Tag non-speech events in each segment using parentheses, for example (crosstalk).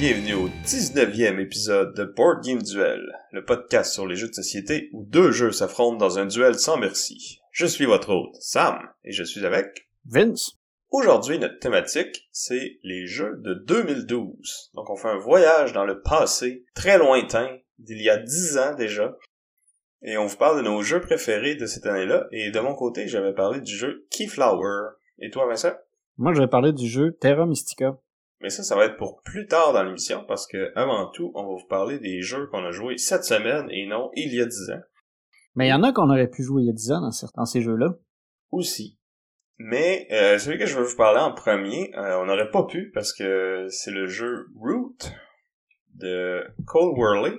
bienvenue au 19e épisode de Board Game Duel, le podcast sur les jeux de société où deux jeux s'affrontent dans un duel sans merci. Je suis votre hôte, Sam, et je suis avec Vince. Aujourd'hui, notre thématique, c'est les jeux de 2012. Donc, on fait un voyage dans le passé, très lointain, d'il y a 10 ans déjà. Et on vous parle de nos jeux préférés de cette année-là. Et de mon côté, j'avais parlé du jeu Keyflower. Et toi, Vincent? Moi, je vais parler du jeu Terra Mystica. Mais ça, ça va être pour plus tard dans l'émission, parce que avant tout, on va vous parler des jeux qu'on a joués cette semaine et non il y a 10 ans. Mais il y en a qu'on aurait pu jouer il y a 10 ans dans certains ces jeux-là. Aussi. Mais euh, celui que je veux vous parler en premier, euh, on n'aurait pas pu parce que c'est le jeu Root de Cole Worley,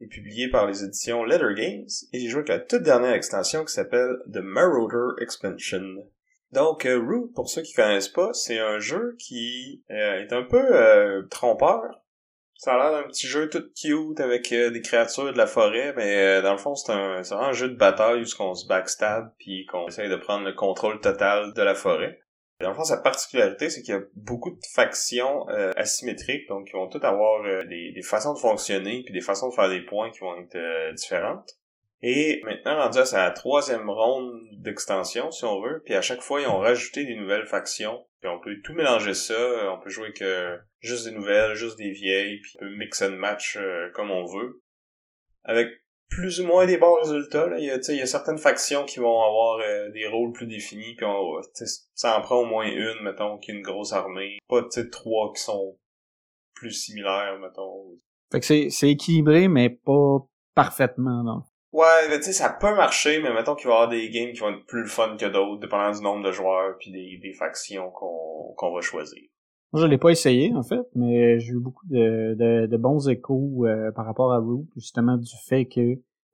est publié par les éditions Letter Games, et j'ai joué avec la toute dernière extension qui s'appelle The Marauder Expansion. Donc, euh, Root, pour ceux qui connaissent pas, c'est un jeu qui euh, est un peu euh, trompeur. Ça a l'air d'un petit jeu tout cute avec des créatures de la forêt, mais dans le fond, c'est un, c'est un jeu de bataille où on se backstab puis qu'on essaye de prendre le contrôle total de la forêt. Dans le fond, sa particularité, c'est qu'il y a beaucoup de factions asymétriques, donc qui vont toutes avoir des, des façons de fonctionner puis des façons de faire des points qui vont être différentes. Et maintenant, rendu à sa troisième ronde d'extension, si on veut, puis à chaque fois, ils ont rajouté des nouvelles factions. Puis on peut tout mélanger ça, on peut jouer que juste des nouvelles, juste des vieilles, puis on peut mix and match euh, comme on veut. Avec plus ou moins des bons résultats, là. Il y a, y a certaines factions qui vont avoir euh, des rôles plus définis, puis on, ça en prend au moins une, mettons, qui est une grosse armée. Pas, trois qui sont plus similaires, mettons. Fait que c'est équilibré, mais pas parfaitement, non. Ouais, mais tu sais, ça peut marcher, mais mettons qu'il va y avoir des games qui vont être plus fun que d'autres, dépendant du nombre de joueurs puis des, des factions qu'on qu'on va choisir. Moi, je l'ai pas essayé, en fait, mais j'ai eu beaucoup de, de, de bons échos euh, par rapport à Root, justement du fait que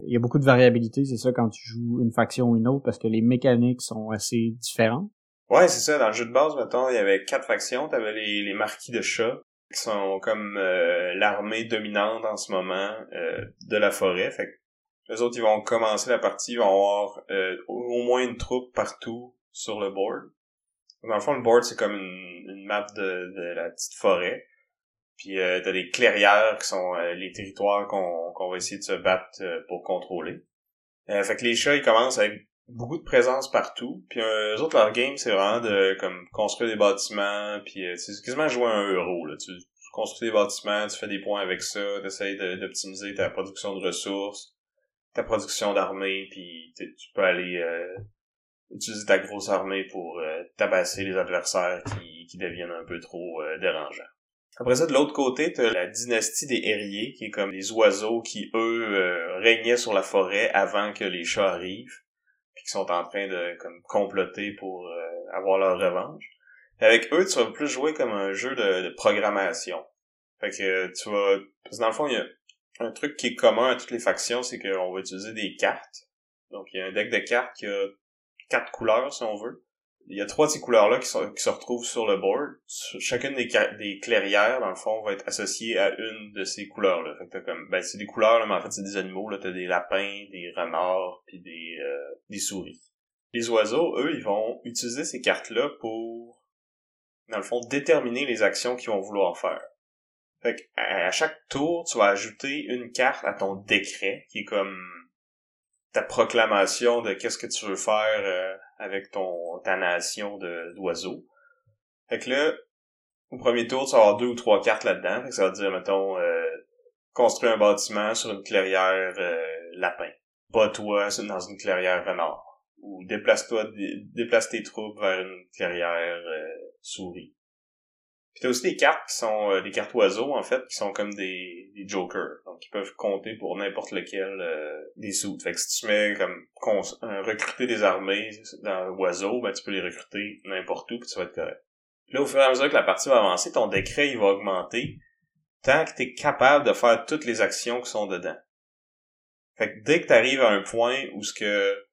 il y a beaucoup de variabilité, c'est ça, quand tu joues une faction ou une autre, parce que les mécaniques sont assez différentes. Ouais, c'est ça, dans le jeu de base, mettons, il y avait quatre factions, t'avais les, les marquis de chats, qui sont comme euh, l'armée dominante en ce moment euh, de la forêt, fait que les autres, ils vont commencer la partie, ils vont avoir euh, au moins une troupe partout sur le board. Dans le fond, le board, c'est comme une, une map de, de la petite forêt. Puis euh, t'as des clairières qui sont euh, les territoires qu'on qu'on va essayer de se battre euh, pour contrôler. Euh, fait que les chats, ils commencent avec beaucoup de présence partout. Puis eux autres, leur game, c'est vraiment de comme construire des bâtiments. Puis c'est quasiment jouer un euro. Là. Tu, tu construis des bâtiments, tu fais des points avec ça, tu d'optimiser ta production de ressources ta production d'armée, puis tu peux aller euh, utiliser ta grosse armée pour euh, tabasser les adversaires qui, qui deviennent un peu trop euh, dérangeants. Après ça, de l'autre côté, t'as la dynastie des herriers, qui est comme les oiseaux qui, eux, euh, régnaient sur la forêt avant que les chats arrivent, puis qui sont en train de comme comploter pour euh, avoir leur revanche. Avec eux, tu vas plus jouer comme un jeu de, de programmation. Fait que tu vas... Parce que dans le fond, il y a un truc qui est commun à toutes les factions, c'est qu'on va utiliser des cartes. Donc, il y a un deck de cartes qui a quatre couleurs, si on veut. Il y a trois de ces couleurs-là qui, se retrouvent sur le board. Ch- Chacune des clairières, dans le fond, va être associée à une de ces couleurs-là. Fait que t'as comme, ben, c'est des couleurs, là, mais en fait, c'est des animaux, là. T'as des lapins, des renards, puis des, euh, des souris. Les oiseaux, eux, ils vont utiliser ces cartes-là pour, dans le fond, déterminer les actions qu'ils vont vouloir faire. Fait que à chaque tour, tu vas ajouter une carte à ton décret, qui est comme ta proclamation de qu'est-ce que tu veux faire euh, avec ton ta nation de d'oiseaux. Fait que là, au premier tour, tu vas avoir deux ou trois cartes là-dedans. Fait que ça va dire, mettons, euh, construire un bâtiment sur une clairière euh, lapin. Bats-toi dans une clairière renard. Ou déplace-toi, dé- déplace tes troupes vers une clairière euh, souris. Puis t'as aussi des cartes qui sont euh, des cartes oiseaux, en fait, qui sont comme des, des jokers. Donc, qui peuvent compter pour n'importe lequel euh, des sous. Fait que si tu mets comme euh, recruter des armées dans oiseaux, ben tu peux les recruter n'importe où, puis tu vas être correct. Là, au fur et à mesure que la partie va avancer, ton décret, il va augmenter tant que t'es capable de faire toutes les actions qui sont dedans. Fait que dès que t'arrives à un point où ce que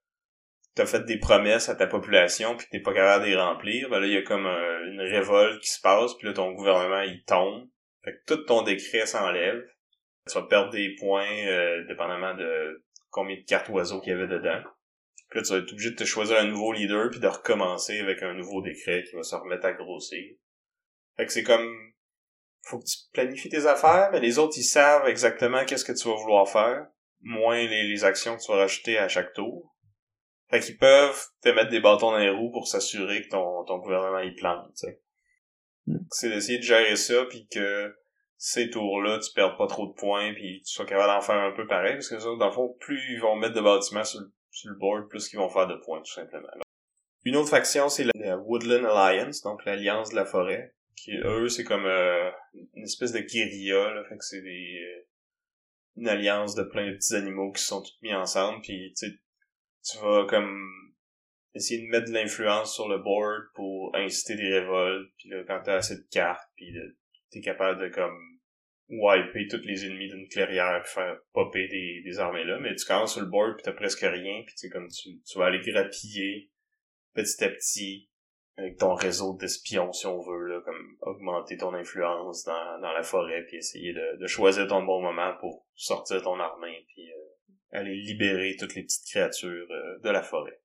t'as fait des promesses à ta population puis t'es pas capable de les remplir, ben là, il y a comme une révolte qui se passe puis là, ton gouvernement, il tombe. Fait que tout ton décret s'enlève. Tu vas perdre des points, euh, dépendamment de combien de cartes oiseaux qu'il y avait dedans. Puis là, tu vas être obligé de te choisir un nouveau leader puis de recommencer avec un nouveau décret qui va se remettre à grossir. Fait que c'est comme faut que tu planifies tes affaires, mais les autres ils savent exactement qu'est-ce que tu vas vouloir faire, moins les actions que tu vas rajouter à chaque tour. Fait qu'ils peuvent te mettre des bâtons dans les roues pour s'assurer que ton, ton gouvernement y plante, tu sais. Mm. C'est d'essayer de gérer ça puis que ces tours-là, tu perds pas trop de points puis tu sois capable d'en faire un peu pareil parce que ça, dans le fond, plus ils vont mettre de bâtiments sur, le board, plus ils vont faire de points, tout simplement. Une autre faction, c'est la Woodland Alliance, donc l'Alliance de la forêt. Qui, eux, c'est comme euh, une espèce de guérilla, là, fait que c'est des... Euh, une alliance de plein de petits animaux qui sont tous mis ensemble, puis tu tu vas comme essayer de mettre de l'influence sur le board pour inciter des révoltes, puis là, quand t'as assez de cartes, puis t'es capable de comme wiper tous les ennemis d'une clairière puis faire popper des, des armées là, mais tu commences sur le board puis t'as presque rien, puis tu comme tu, vas aller grappiller petit à petit avec ton réseau d'espions, si on veut, là, comme augmenter ton influence dans, dans la forêt, puis essayer de, de choisir ton bon moment pour sortir ton armée, puis euh, aller libérer toutes les petites créatures euh, de la forêt.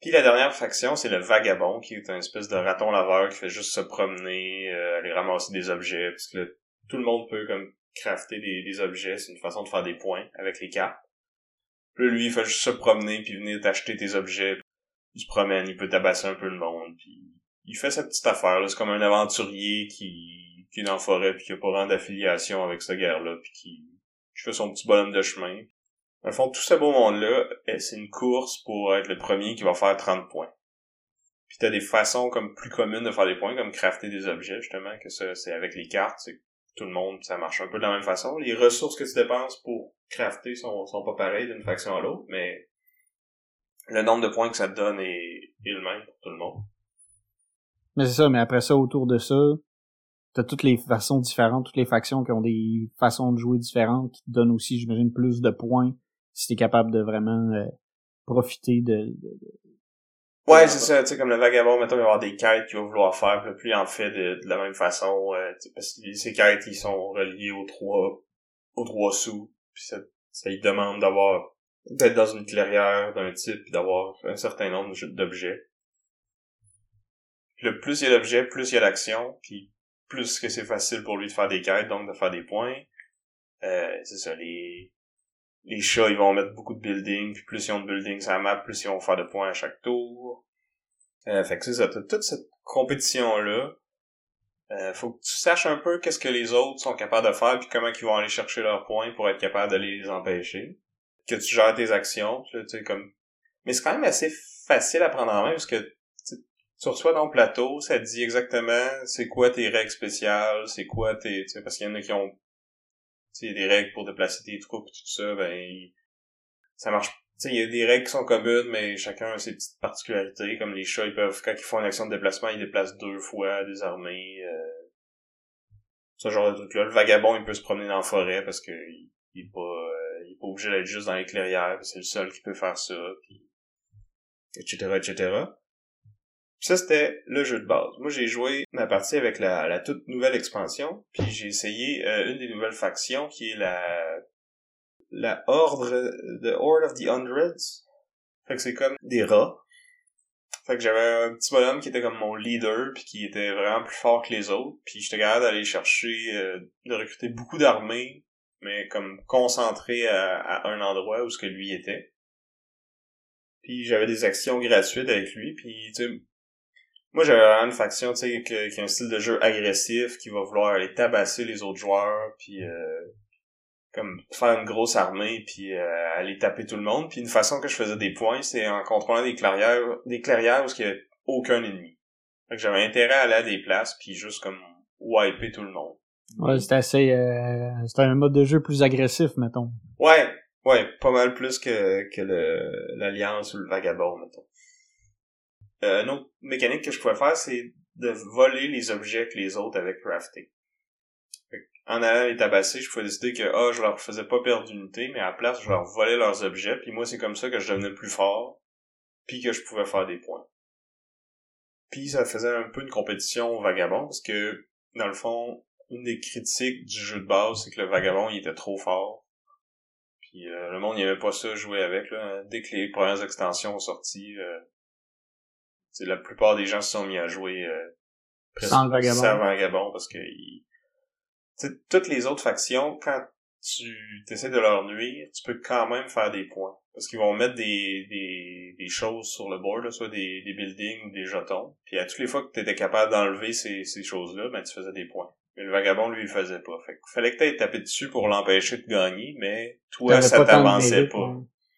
Puis la dernière faction, c'est le vagabond, qui est un espèce de raton laveur qui fait juste se promener, euh, aller ramasser des objets, parce que tout le monde peut comme crafter des, objets, c'est une façon de faire des points avec les cartes. Puis lui, il fait juste se promener, puis venir t'acheter tes objets, il se promène, il peut tabasser un peu le monde, puis il fait sa petite affaire. C'est comme un aventurier qui, qui est dans la forêt, puis qui a pas vraiment d'affiliation avec cette guerre-là, puis qui, qui fait son petit bonhomme de chemin. Dans le fond, tout ce beau monde-là, eh, c'est une course pour être le premier qui va faire 30 points. Puis t'as des façons comme plus communes de faire des points, comme crafter des objets, justement, que ça, c'est avec les cartes, c'est tout le monde, ça marche un peu de la même façon. Les ressources que tu dépenses pour crafter sont, sont pas pareilles d'une faction à l'autre, mais le nombre de points que ça te donne est, le même pour tout le monde. Mais c'est ça, mais après ça, autour de ça, t'as toutes les façons différentes, toutes les factions qui ont des façons de jouer différentes, qui te donnent aussi, j'imagine, plus de points si t'es capable de vraiment euh, profiter de, Ouais, c'est ça, tu sais, comme le vagabond, mettons, il va y avoir des quêtes qu'il va vouloir faire, puis plus il en fait de, la même façon, euh, parce que ces quêtes, ils sont reliés aux trois, aux trois sous, puis ça, ça lui demande d'avoir d'être dans une clairière d'un type puis d'avoir un certain nombre d'objets. Le plus il y a d'objets, plus il y a d'action, puis plus que c'est facile pour lui de faire des quêtes, donc de faire des points. Euh, c'est ça, les les chats, ils vont mettre beaucoup de buildings, puis plus ils ont de buildings sur la map, plus ils vont faire de points à chaque tour. Euh, fait que c'est ça, toute cette compétition-là, euh, faut que tu saches un peu qu'est-ce que les autres sont capables de faire, puis comment ils vont aller chercher leurs points pour être capables de les empêcher que tu gères tes actions, tu sais, comme... Mais c'est quand même assez facile à prendre en main parce que tu reçois ton plateau, ça te dit exactement c'est quoi tes règles spéciales, c'est quoi tes... Parce qu'il y en a qui ont des règles pour déplacer tes troupes et tout ça, ben ça marche. Il y a des règles qui sont communes, mais chacun a ses petites particularités, comme les chats, ils peuvent, quand ils font une action de déplacement, ils déplacent deux fois des armées. Euh, ce genre de truc-là. Le vagabond, il peut se promener dans la forêt parce que il, est pas il est pas obligé d'être juste dans les clairières, c'est le seul qui peut faire ça, puis etc., etc. ça, c'était le jeu de base. Moi, j'ai joué ma partie avec la, la toute nouvelle expansion, puis j'ai essayé euh, une des nouvelles factions, qui est la la Ordre, the Horde of the Hundreds. Fait que c'est comme des rats. Fait que j'avais un petit bonhomme qui était comme mon leader, puis qui était vraiment plus fort que les autres, puis j'étais capable d'aller chercher, euh, de recruter beaucoup d'armées mais comme concentré à, un endroit où ce que lui était. Puis j'avais des actions gratuites avec lui, puis tu sais, moi j'avais une faction tu sais qui, a un style de jeu agressif, qui va vouloir aller tabasser les autres joueurs, puis euh, comme faire une grosse armée, puis euh, aller taper tout le monde. Puis une façon que je faisais des points, c'est en contrôlant des clairières, des clairières où il n'y avait aucun ennemi. Fait que j'avais intérêt à aller à des places, puis juste comme wiper tout le monde. Ouais, c'était assez, euh, c'était un mode de jeu plus agressif, mettons. Ouais, ouais, pas mal plus que, que le, l'Alliance ou le Vagabond, mettons. Euh, une autre mécanique que je pouvais faire, c'est de voler les objets que les autres avaient craftés. en allant les tabasser, je pouvais décider que ah, je leur faisais pas perdre d'unité, mais à la place, je leur volais leurs objets, puis moi c'est comme ça que je devenais plus fort, puis que je pouvais faire des points. Puis ça faisait un peu une compétition vagabond, parce que, dans le fond, une des critiques du jeu de base, c'est que le vagabond, il était trop fort. Puis euh, le monde, il aimait pas ça jouer avec, là. Dès que les premières extensions ont sorti, euh, la plupart des gens se sont mis à jouer euh, sans le vagabond. Sans vagabond, parce que il... toutes les autres factions, quand tu essaies de leur nuire, tu peux quand même faire des points. Parce qu'ils vont mettre des, des, des choses sur le board, soit des, des buildings ou des jetons. Puis à toutes les fois que tu étais capable d'enlever ces, ces choses-là, ben tu faisais des points. Mais le vagabond, lui, il faisait pas. Fait fallait que t'aies tapé dessus pour l'empêcher de gagner, mais toi, ça t'avançait pas.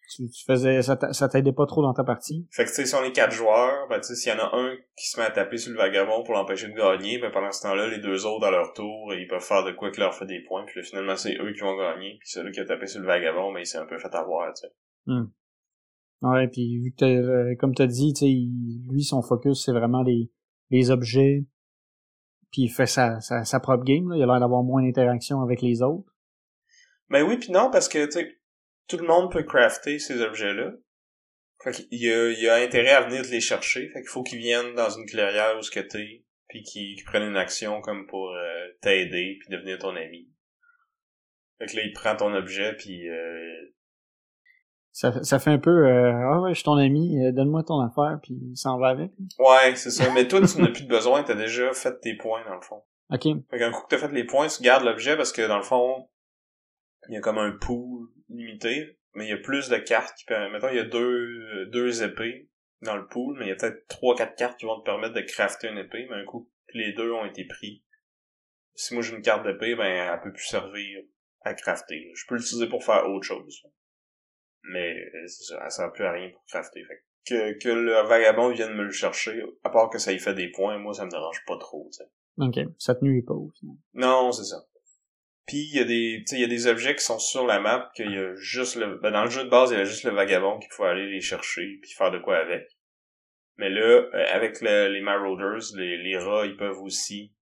Tu, faisais, ça t'aidait pas trop dans ta partie? Fait que, tu sais, si on est quatre joueurs, ben, tu sais, s'il y en a un qui se met à taper sur le vagabond pour l'empêcher de gagner, ben, pendant ce temps-là, les deux autres, à leur tour, ils peuvent faire de quoi que leur fait des points, puis là, finalement, c'est eux qui vont gagner, puis celui qui a tapé sur le vagabond, ben, il s'est un peu fait avoir, tu sais. Hmm. Ouais, puis vu que euh, comme t'as dit, tu sais, lui, son focus, c'est vraiment les, les objets, puis il fait sa, sa, sa propre game, là. il a l'air d'avoir moins d'interaction avec les autres. Ben oui, puis non, parce que, tu sais, tout le monde peut crafter ces objets-là. Fait qu'il y a, il y a intérêt à venir te les chercher. Fait qu'il faut qu'ils viennent dans une clairière où ce que t'es, puis qu'ils prennent une action comme pour euh, t'aider, puis devenir ton ami. Fait que là, il prend ton objet, puis... Euh... Ça, ça fait un peu euh, Ah ouais, je suis ton ami, euh, donne-moi ton affaire, puis il s'en va avec. Ouais, c'est ça. Mais toi, tu n'as plus de besoin, t'as déjà fait tes points, dans le fond. OK. Fait qu'un coup que t'as fait les points, tu gardes l'objet, parce que, dans le fond, il y a comme un pool limité, mais il y a plus de cartes qui permettent. Mettons, il y a deux, deux épées dans le pool, mais il y a peut-être trois, quatre cartes qui vont te permettre de crafter une épée, mais un coup les deux ont été pris. Si moi j'ai une carte d'épée, ben elle peut plus servir à crafter. Je peux l'utiliser pour faire autre chose. Mais c'est ça, elle sert plus à rien pour crafter. Fait que, que le vagabond vienne me le chercher, à part que ça y fait des points, moi ça me dérange pas trop, tu sais. Ok, ça te nuit pas au final. Non, c'est ça. Puis il y a des il y a des objets qui sont sur la map qu'il y a juste le ben, dans le jeu de base, il y a juste le vagabond qu'il faut aller les chercher puis faire de quoi avec. Mais là euh, avec les Marauders, les, les rats, ils peuvent aussi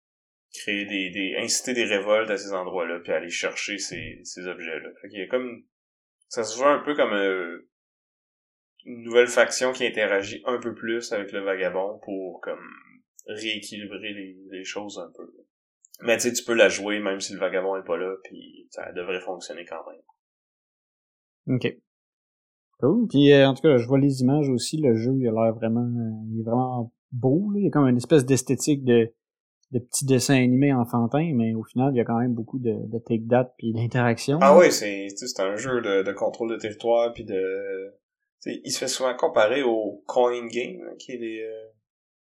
créer des, des inciter des révoltes à ces endroits-là puis aller chercher ces, ces objets-là. Fait qu'il y a comme ça se voit un peu comme euh, une nouvelle faction qui interagit un peu plus avec le vagabond pour comme rééquilibrer les, les choses un peu. Mais tu sais, tu peux la jouer même si le vagabond est pas là, puis ça devrait fonctionner quand même. Ok. Cool. Puis euh, en tout cas, je vois les images aussi. Le jeu, il a l'air vraiment, euh, il est vraiment beau. Là. Il y a comme une espèce d'esthétique de, de petits dessins animés enfantins, mais au final, il y a quand même beaucoup de, de take that puis d'interaction. Ah oui, c'est c'est un jeu de, de contrôle de territoire puis de. il se fait souvent comparer au Coin Game, qui est les euh,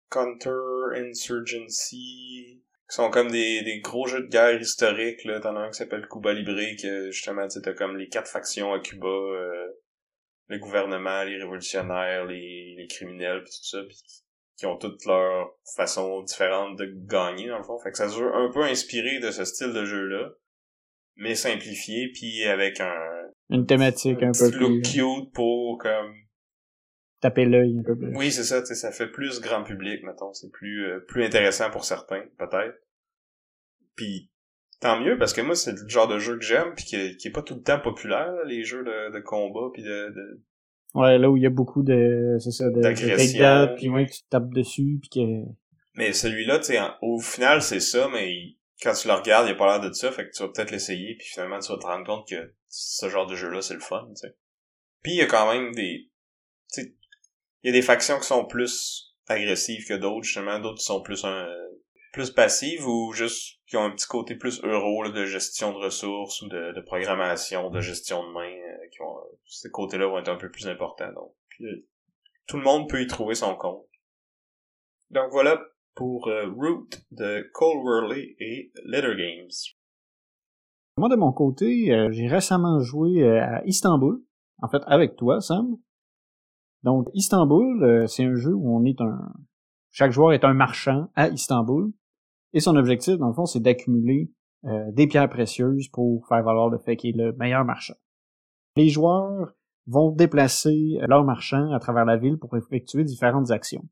Counter Insurgency qui sont comme des, des gros jeux de guerre historiques là. T'en as un qui s'appelle Cuba Libre que justement tu t'as comme les quatre factions à Cuba euh, le gouvernement les révolutionnaires les, les criminels pis tout ça pis qui ont toutes leurs façons différentes de gagner dans le fond. Fait que ça se veut un peu inspiré de ce style de jeu là mais simplifié puis avec un une thématique un, peu look cute pour comme taper l'œil un peu plus. Oui, c'est ça, ça fait plus grand public, mettons. C'est plus euh, plus intéressant pour certains, peut-être. Puis tant mieux, parce que moi, c'est le genre de jeu que j'aime, puis qui, est, qui est pas tout le temps populaire, les jeux de, de combat, puis de, de... Ouais, là où il y a beaucoup de... c'est ça, de... D'agression. Puis ouais, tu tapes dessus, puis que... Mais celui-là, tu sais, au final, c'est ça, mais quand tu le regardes, il a pas l'air de ça, fait que tu vas peut-être l'essayer, puis finalement, tu vas te rendre compte que ce genre de jeu-là, c'est le fun, tu sais. Puis il y a quand même des... Tu sais, il y a des factions qui sont plus agressives que d'autres, justement, d'autres qui sont plus plus passives ou juste qui ont un petit côté plus euro de gestion de ressources ou de, de programmation, de gestion de main, euh, qui ont ces côtés-là vont être un peu plus importants. Donc, euh, tout le monde peut y trouver son compte. Donc voilà pour euh, Root de Cole Worley et Letter Games. Moi de mon côté, j'ai récemment joué à Istanbul, en fait avec toi Sam. Donc, Istanbul, euh, c'est un jeu où on est un... Chaque joueur est un marchand à Istanbul. Et son objectif, dans le fond, c'est d'accumuler euh, des pierres précieuses pour faire valoir le fait qu'il est le meilleur marchand. Les joueurs vont déplacer leurs marchands à travers la ville pour effectuer différentes actions.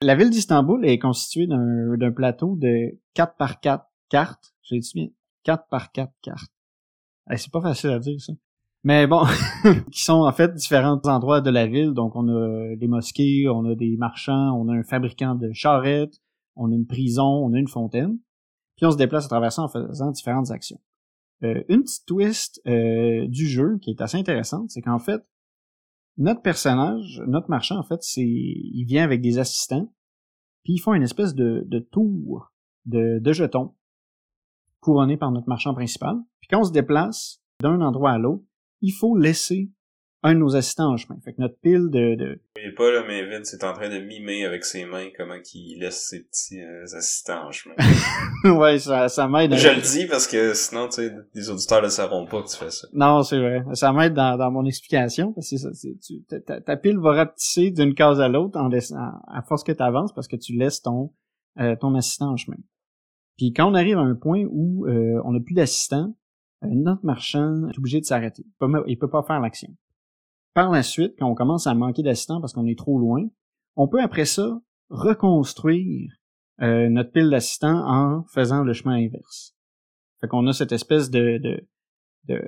La ville d'Istanbul est constituée d'un plateau de 4 par 4 cartes. J'ai dit bien 4 par 4 cartes. c'est pas facile à dire, ça. Mais bon, (laughs) qui sont en fait différents endroits de la ville. Donc, on a des mosquées, on a des marchands, on a un fabricant de charrettes, on a une prison, on a une fontaine. Puis on se déplace à travers ça en faisant différentes actions. Euh, une petite twist euh, du jeu qui est assez intéressante, c'est qu'en fait, notre personnage, notre marchand, en fait, c'est, il vient avec des assistants, puis ils font une espèce de, de tour de, de jetons couronné par notre marchand principal. Puis quand on se déplace d'un endroit à l'autre, il faut laisser un de nos assistants en chemin. Fait que notre pile de... de... Vous voyez pas, là, mais Vince est en train de mimer avec ses mains comment qu'il laisse ses petits euh, assistants en chemin. (laughs) ouais, ça, ça m'aide. Je le dis parce que sinon, tu sais, les auditeurs ne sauront pas que tu fais ça. Non, c'est vrai. Ça m'aide dans, dans mon explication parce que ça, tu, ta, ta, pile va rapetisser d'une case à l'autre en laissant, à force que tu avances parce que tu laisses ton, euh, ton assistant en chemin. Puis quand on arrive à un point où euh, on n'a plus d'assistant, notre marchand est obligé de s'arrêter. Il peut, pas faire l'action. Par la suite, quand on commence à manquer d'assistants parce qu'on est trop loin, on peut après ça reconstruire euh, notre pile d'assistants en faisant le chemin inverse. Fait qu'on a cette espèce de, de,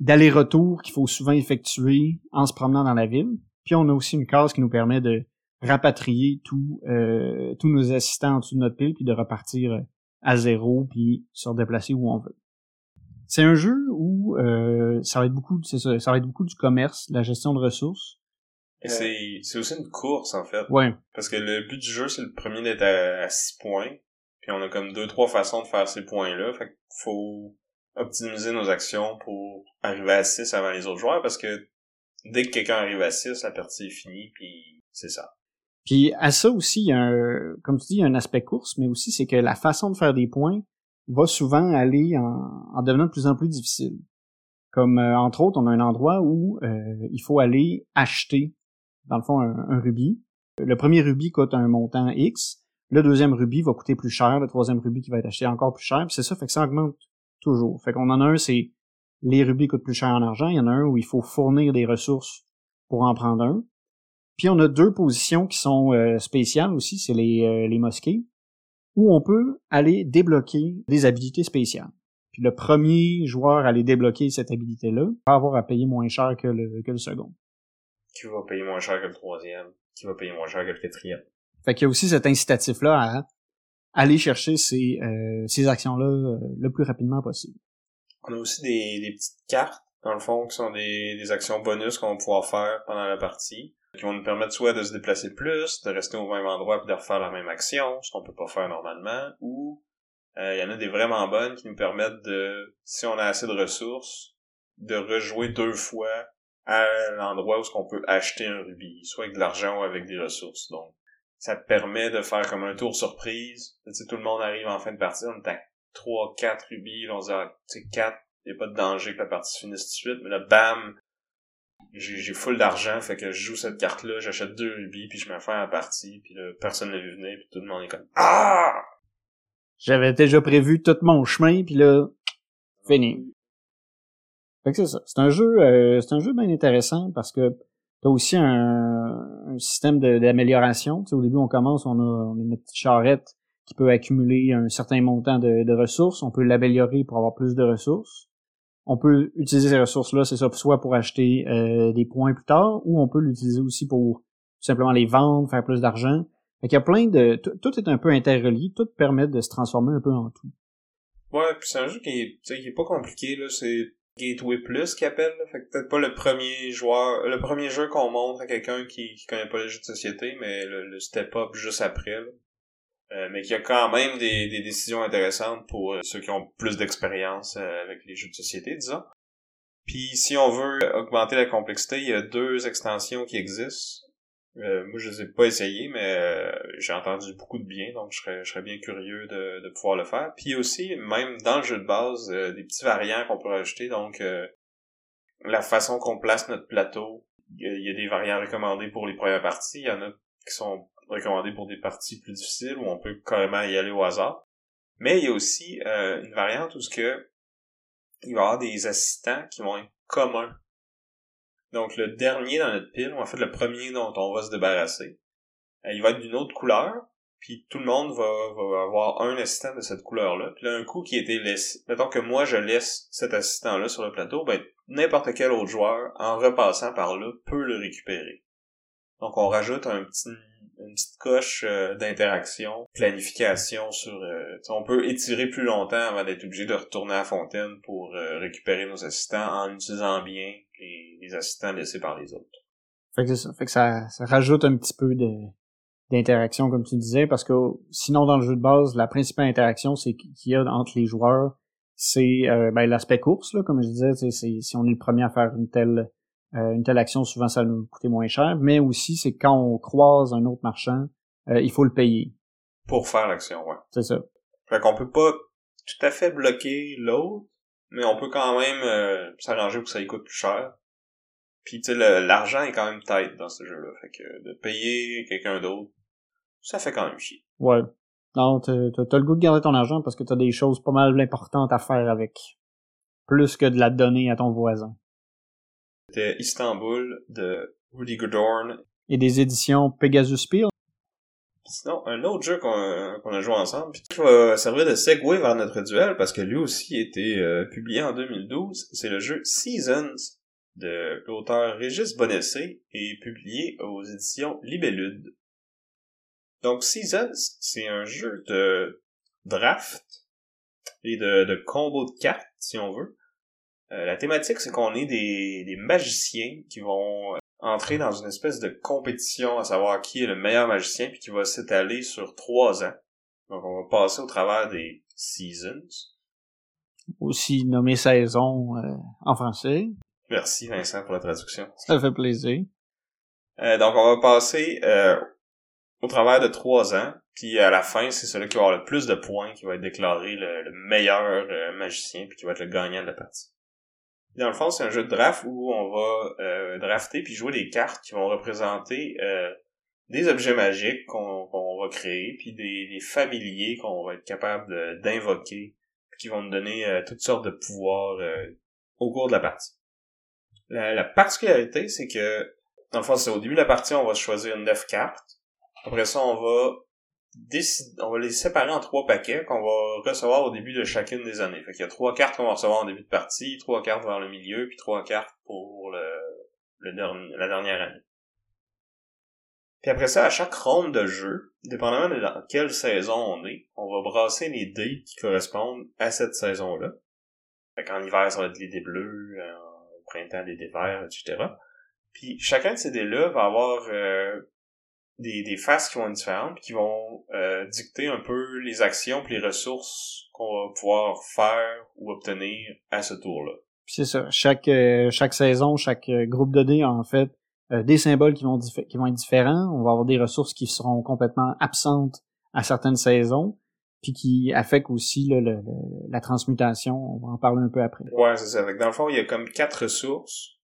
d'aller-retour qu'il faut souvent effectuer en se promenant dans la ville. Puis on a aussi une case qui nous permet de rapatrier tous euh, tous nos assistants en dessous de notre pile puis de repartir à zéro puis se redéplacer où on veut. C'est un jeu où euh, ça va être beaucoup, c'est ça, ça va être beaucoup du commerce, la gestion de ressources. Et c'est, c'est aussi une course en fait. Ouais. Parce que le but du jeu, c'est le premier d'être à, 6 points. Puis on a comme deux, trois façons de faire ces points-là. Fait qu'il faut optimiser nos actions pour arriver à 6 avant les autres joueurs parce que dès que quelqu'un arrive à 6, la partie est finie, puis c'est ça. Puis à ça aussi, il y a un, comme tu dis, il y a un aspect course, mais aussi c'est que la façon de faire des points va souvent aller en, devenant de plus en plus difficile. Comme euh, entre autres, on a un endroit où euh, il faut aller acheter, dans le fond, un, rubis. Le premier rubis coûte un montant X. Le deuxième rubis va coûter plus cher. Le troisième rubis qui va être acheté encore plus cher. c'est ça, fait que ça augmente toujours. Fait qu'on en a un, c'est les rubis coûtent plus cher en argent. Il y en a un où il faut fournir des ressources pour en prendre un. Puis on a deux positions qui sont euh, spéciales aussi, c'est les, les mosquées où on peut aller débloquer des habilités spéciales. Puis le premier joueur à aller débloquer cette habilité-là va avoir à payer moins cher que le, que le second. Qui va payer moins cher que le troisième, qui va payer moins cher que le quatrième? Fait qu'il y a aussi cet incitatif-là à aller chercher ces, euh, ces actions-là euh, le plus rapidement possible. On a aussi des, des petites cartes, dans le fond, qui sont des, des actions bonus qu'on va pouvoir faire pendant la partie qui vont nous permettre soit de se déplacer plus, de rester au même endroit et de refaire la même action, ce qu'on peut pas faire normalement, ou euh, il y en a des vraiment bonnes qui nous permettent de, si on a assez de ressources, de rejouer deux fois à l'endroit où ce qu'on peut acheter un rubis, soit avec de l'argent ou avec des ressources. Donc, ça permet de faire comme un tour surprise. Tu sais, tout le monde arrive en fin de partie, on est à 3, 4 rubis, on se dit, ah, tu sais, 4, il n'y a pas de danger que la partie finisse tout de suite, mais là, bam, j'ai full d'argent, fait que je joue cette carte-là, j'achète deux rubis, puis je me fais un partie, puis là, personne ne vu venir, puis tout le monde est comme Ah! J'avais déjà prévu tout mon chemin, puis là, fini. Fait que c'est ça. C'est un jeu, euh, c'est un jeu bien intéressant parce que t'as aussi un, un système d'amélioration. Tu sais, au début, on commence, on a, on a une petite charrette qui peut accumuler un certain montant de, de ressources. On peut l'améliorer pour avoir plus de ressources on peut utiliser ces ressources-là, c'est ça, soit pour acheter euh, des points plus tard, ou on peut l'utiliser aussi pour tout simplement les vendre, faire plus d'argent. Fait qu'il y a plein de... Tout est un peu interrelié, tout permet de se transformer un peu en tout. Ouais, puis c'est un jeu qui est, qui est pas compliqué, là, c'est Gateway Plus qui appelle, là. fait que peut-être pas le premier joueur, le premier jeu qu'on montre à quelqu'un qui, qui connaît pas les jeux de société, mais le, le step-up juste après, là. Euh, mais qui a quand même des, des décisions intéressantes pour euh, ceux qui ont plus d'expérience euh, avec les jeux de société, disons. Puis si on veut augmenter la complexité, il y a deux extensions qui existent. moi, je les ai pas essayées, mais j'ai entendu beaucoup de bien, donc je serais, je serais bien curieux de, de pouvoir le faire. Puis aussi, même dans le jeu de base, des petits variants qu'on peut rajouter, donc la façon qu'on place notre plateau. Il y, a des variants recommandés pour les premières parties, il y en a qui sont recommandé pour des parties plus difficiles où on peut carrément y aller au hasard. Mais il y a aussi euh, une variante où ce que il va y avoir des assistants qui vont être communs. Donc le dernier dans notre pile, en fait le premier dont on va se débarrasser, euh, il va être d'une autre couleur, puis tout le monde va, va avoir un assistant de cette couleur-là. Puis là, un coup qui a été laissé, mettons que moi je laisse cet assistant-là sur le plateau, ben n'importe quel autre joueur, en repassant par là, peut le récupérer. Donc on rajoute un petit, une petite coche euh, d'interaction, planification sur... Euh, on peut étirer plus longtemps avant d'être obligé de retourner à la fontaine pour euh, récupérer nos assistants en utilisant bien les, les assistants laissés par les autres. Fait que ça. Fait que ça, ça rajoute un petit peu d'interaction comme tu disais parce que sinon dans le jeu de base la principale interaction c'est qu'il y a entre les joueurs c'est ben, l'aspect course là comme je disais c'est si on est le premier à faire une telle euh, une telle action, souvent, ça nous coûter moins cher. Mais aussi, c'est quand on croise un autre marchand, euh, il faut le payer. Pour faire l'action, ouais. C'est ça. Fait qu'on peut pas tout à fait bloquer l'autre, mais on peut quand même euh, s'arranger pour que ça lui coûte plus cher. Puis tu sais, l'argent est quand même tête dans ce jeu-là. Fait que de payer quelqu'un d'autre, ça fait quand même chier. Ouais. Non, t'as le goût de garder ton argent parce que t'as des choses pas mal importantes à faire avec. Plus que de la donner à ton voisin. C'était Istanbul de Rudy Goodorn. Et des éditions Pegasus Spear. Sinon, un autre jeu qu'on a joué ensemble, puis qui va servir de segue vers notre duel, parce que lui aussi a été euh, publié en 2012, c'est le jeu Seasons de l'auteur Régis Bonessé et publié aux éditions Libellude. Donc Seasons, c'est un jeu de draft et de, de combo de cartes, si on veut, euh, la thématique, c'est qu'on est des, des magiciens qui vont euh, entrer dans une espèce de compétition à savoir qui est le meilleur magicien, puis qui va s'étaler sur trois ans. Donc, on va passer au travers des seasons. Aussi nommé saison euh, en français. Merci Vincent pour la traduction. Ça fait plaisir. donc, on va passer au travers de trois ans, puis à la fin, c'est celui qui va avoir le plus de points qui va être déclaré le, meilleur magicien, puis qui va être le gagnant de la partie. Dans le fond, c'est un jeu de draft où on va euh, drafter puis jouer des cartes qui vont représenter euh, des objets magiques qu'on va créer, puis des, familiers qu'on va être capable d'invoquer, qui vont nous donner euh, toutes sortes de pouvoirs au cours de la partie. La, particularité, c'est que, dans le fond, c'est au début de la partie, on va choisir neuf cartes. Après ça, on va on va les séparer en trois paquets qu'on va recevoir au début de chacune des années. Fait qu'il y a trois cartes qu'on va recevoir en début de partie, trois cartes vers le milieu, puis trois cartes pour le, la dernière année. Puis après ça, à chaque ronde de jeu, dépendamment de dans quelle saison on est, on va brasser les dés qui correspondent à cette saison-là. Fait qu'en hiver, ça va être les dés bleus, en printemps, les dés verts, etc. Puis chacun de ces dés-là va avoir euh, des, des faces qui vont être différentes, qui vont euh, dicter un peu les actions et les ressources qu'on va pouvoir faire ou obtenir à ce tour-là. C'est ça. Chaque euh, chaque saison, chaque euh, groupe de dés a en fait des symboles qui vont qui vont être différents. On va avoir des ressources qui seront complètement absentes à certaines saisons, puis qui affectent aussi le, la transmutation. On va en parler un peu après. Ouais, c'est ça. Dans le fond, il y a comme quatre ressources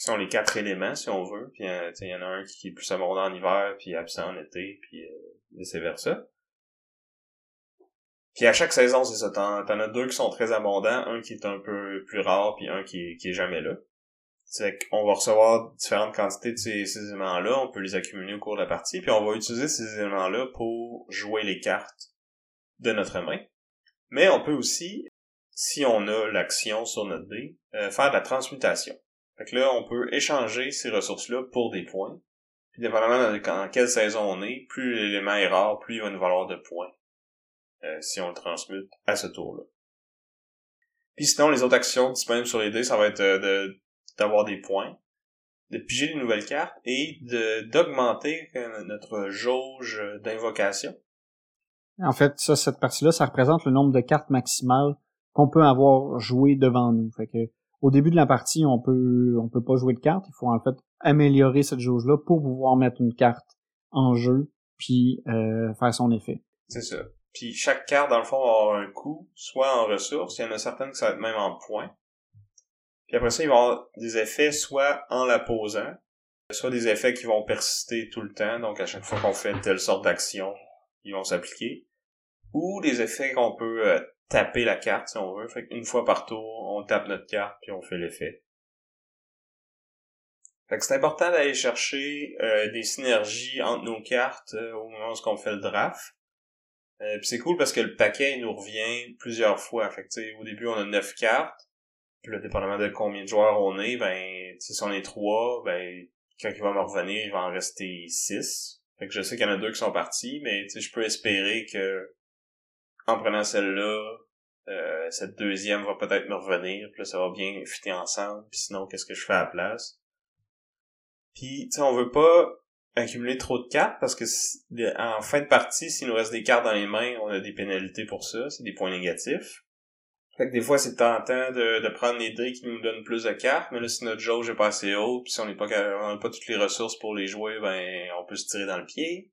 sont les quatre éléments, si on veut. Puis euh, il y en a un qui est plus abondant en hiver, puis absent en été, puis euh, vice-versa. Puis à chaque saison, c'est ça. T'en, as deux qui sont très abondants, un qui est un peu plus rare, puis un qui est, qui est jamais là. C'est qu'on va recevoir différentes quantités de ces, ces éléments-là, on peut les accumuler au cours de la partie, puis on va utiliser ces éléments-là pour jouer les cartes de notre main. Mais on peut aussi, si on a l'action sur notre dé, euh, faire de la transmutation. Fait que là, on peut échanger ces ressources-là pour des points. Puis dépendamment de dans quelle saison on est, plus l'élément est rare, plus il va nous valoir de points. Euh, si on le transmute à ce tour-là. Puis sinon, les autres actions disponibles sur les dés, ça va être euh, de d'avoir des points, de piger des nouvelles cartes et de d'augmenter euh, notre jauge d'invocation. En fait, ça, cette partie-là, ça représente le nombre de cartes maximales qu'on peut avoir joué devant nous. Fait que au début de la partie, on peut on peut pas jouer de carte. Il faut en fait améliorer cette jauge-là pour pouvoir mettre une carte en jeu puis euh, faire son effet. C'est ça. Puis chaque carte, dans le fond, va avoir un coût, soit en ressources, il y en a certaines qui ça va être même en points. Puis après ça, il va y avoir des effets soit en la posant, soit des effets qui vont persister tout le temps, donc à chaque fois qu'on fait telle sorte d'action, ils vont s'appliquer. Ou des effets qu'on peut euh, taper la carte si on veut. Fait qu'une fois par tour, on tape notre carte puis on fait l'effet. Fait que c'est important d'aller chercher euh, des synergies entre nos cartes euh, au moment où on fait le draft. Euh, puis c'est cool parce que le paquet nous revient plusieurs fois. Fait que, au début, on a neuf cartes. Puis là, dépendamment de combien de joueurs on est, ben, si on est trois, ben, quand il va me revenir, il va en rester six. Fait que je sais qu'il y en a deux qui sont partis, mais je peux espérer que en prenant celle-là, cette deuxième va peut-être me revenir, puis là, ça va bien fitter ensemble, puis sinon, qu'est-ce que je fais à la place? Puis, tu sais, on veut pas accumuler trop de cartes parce que en fin de partie, s'il nous reste des cartes dans les mains, on a des pénalités pour ça, c'est des points négatifs. Fait que des fois, c'est tentant de, prendre les dés qui nous donnent plus de cartes, mais là, si notre jauge est pas assez haut, puis si on n'est pas n'a pas toutes les ressources pour les jouer, ben on peut se tirer dans le pied.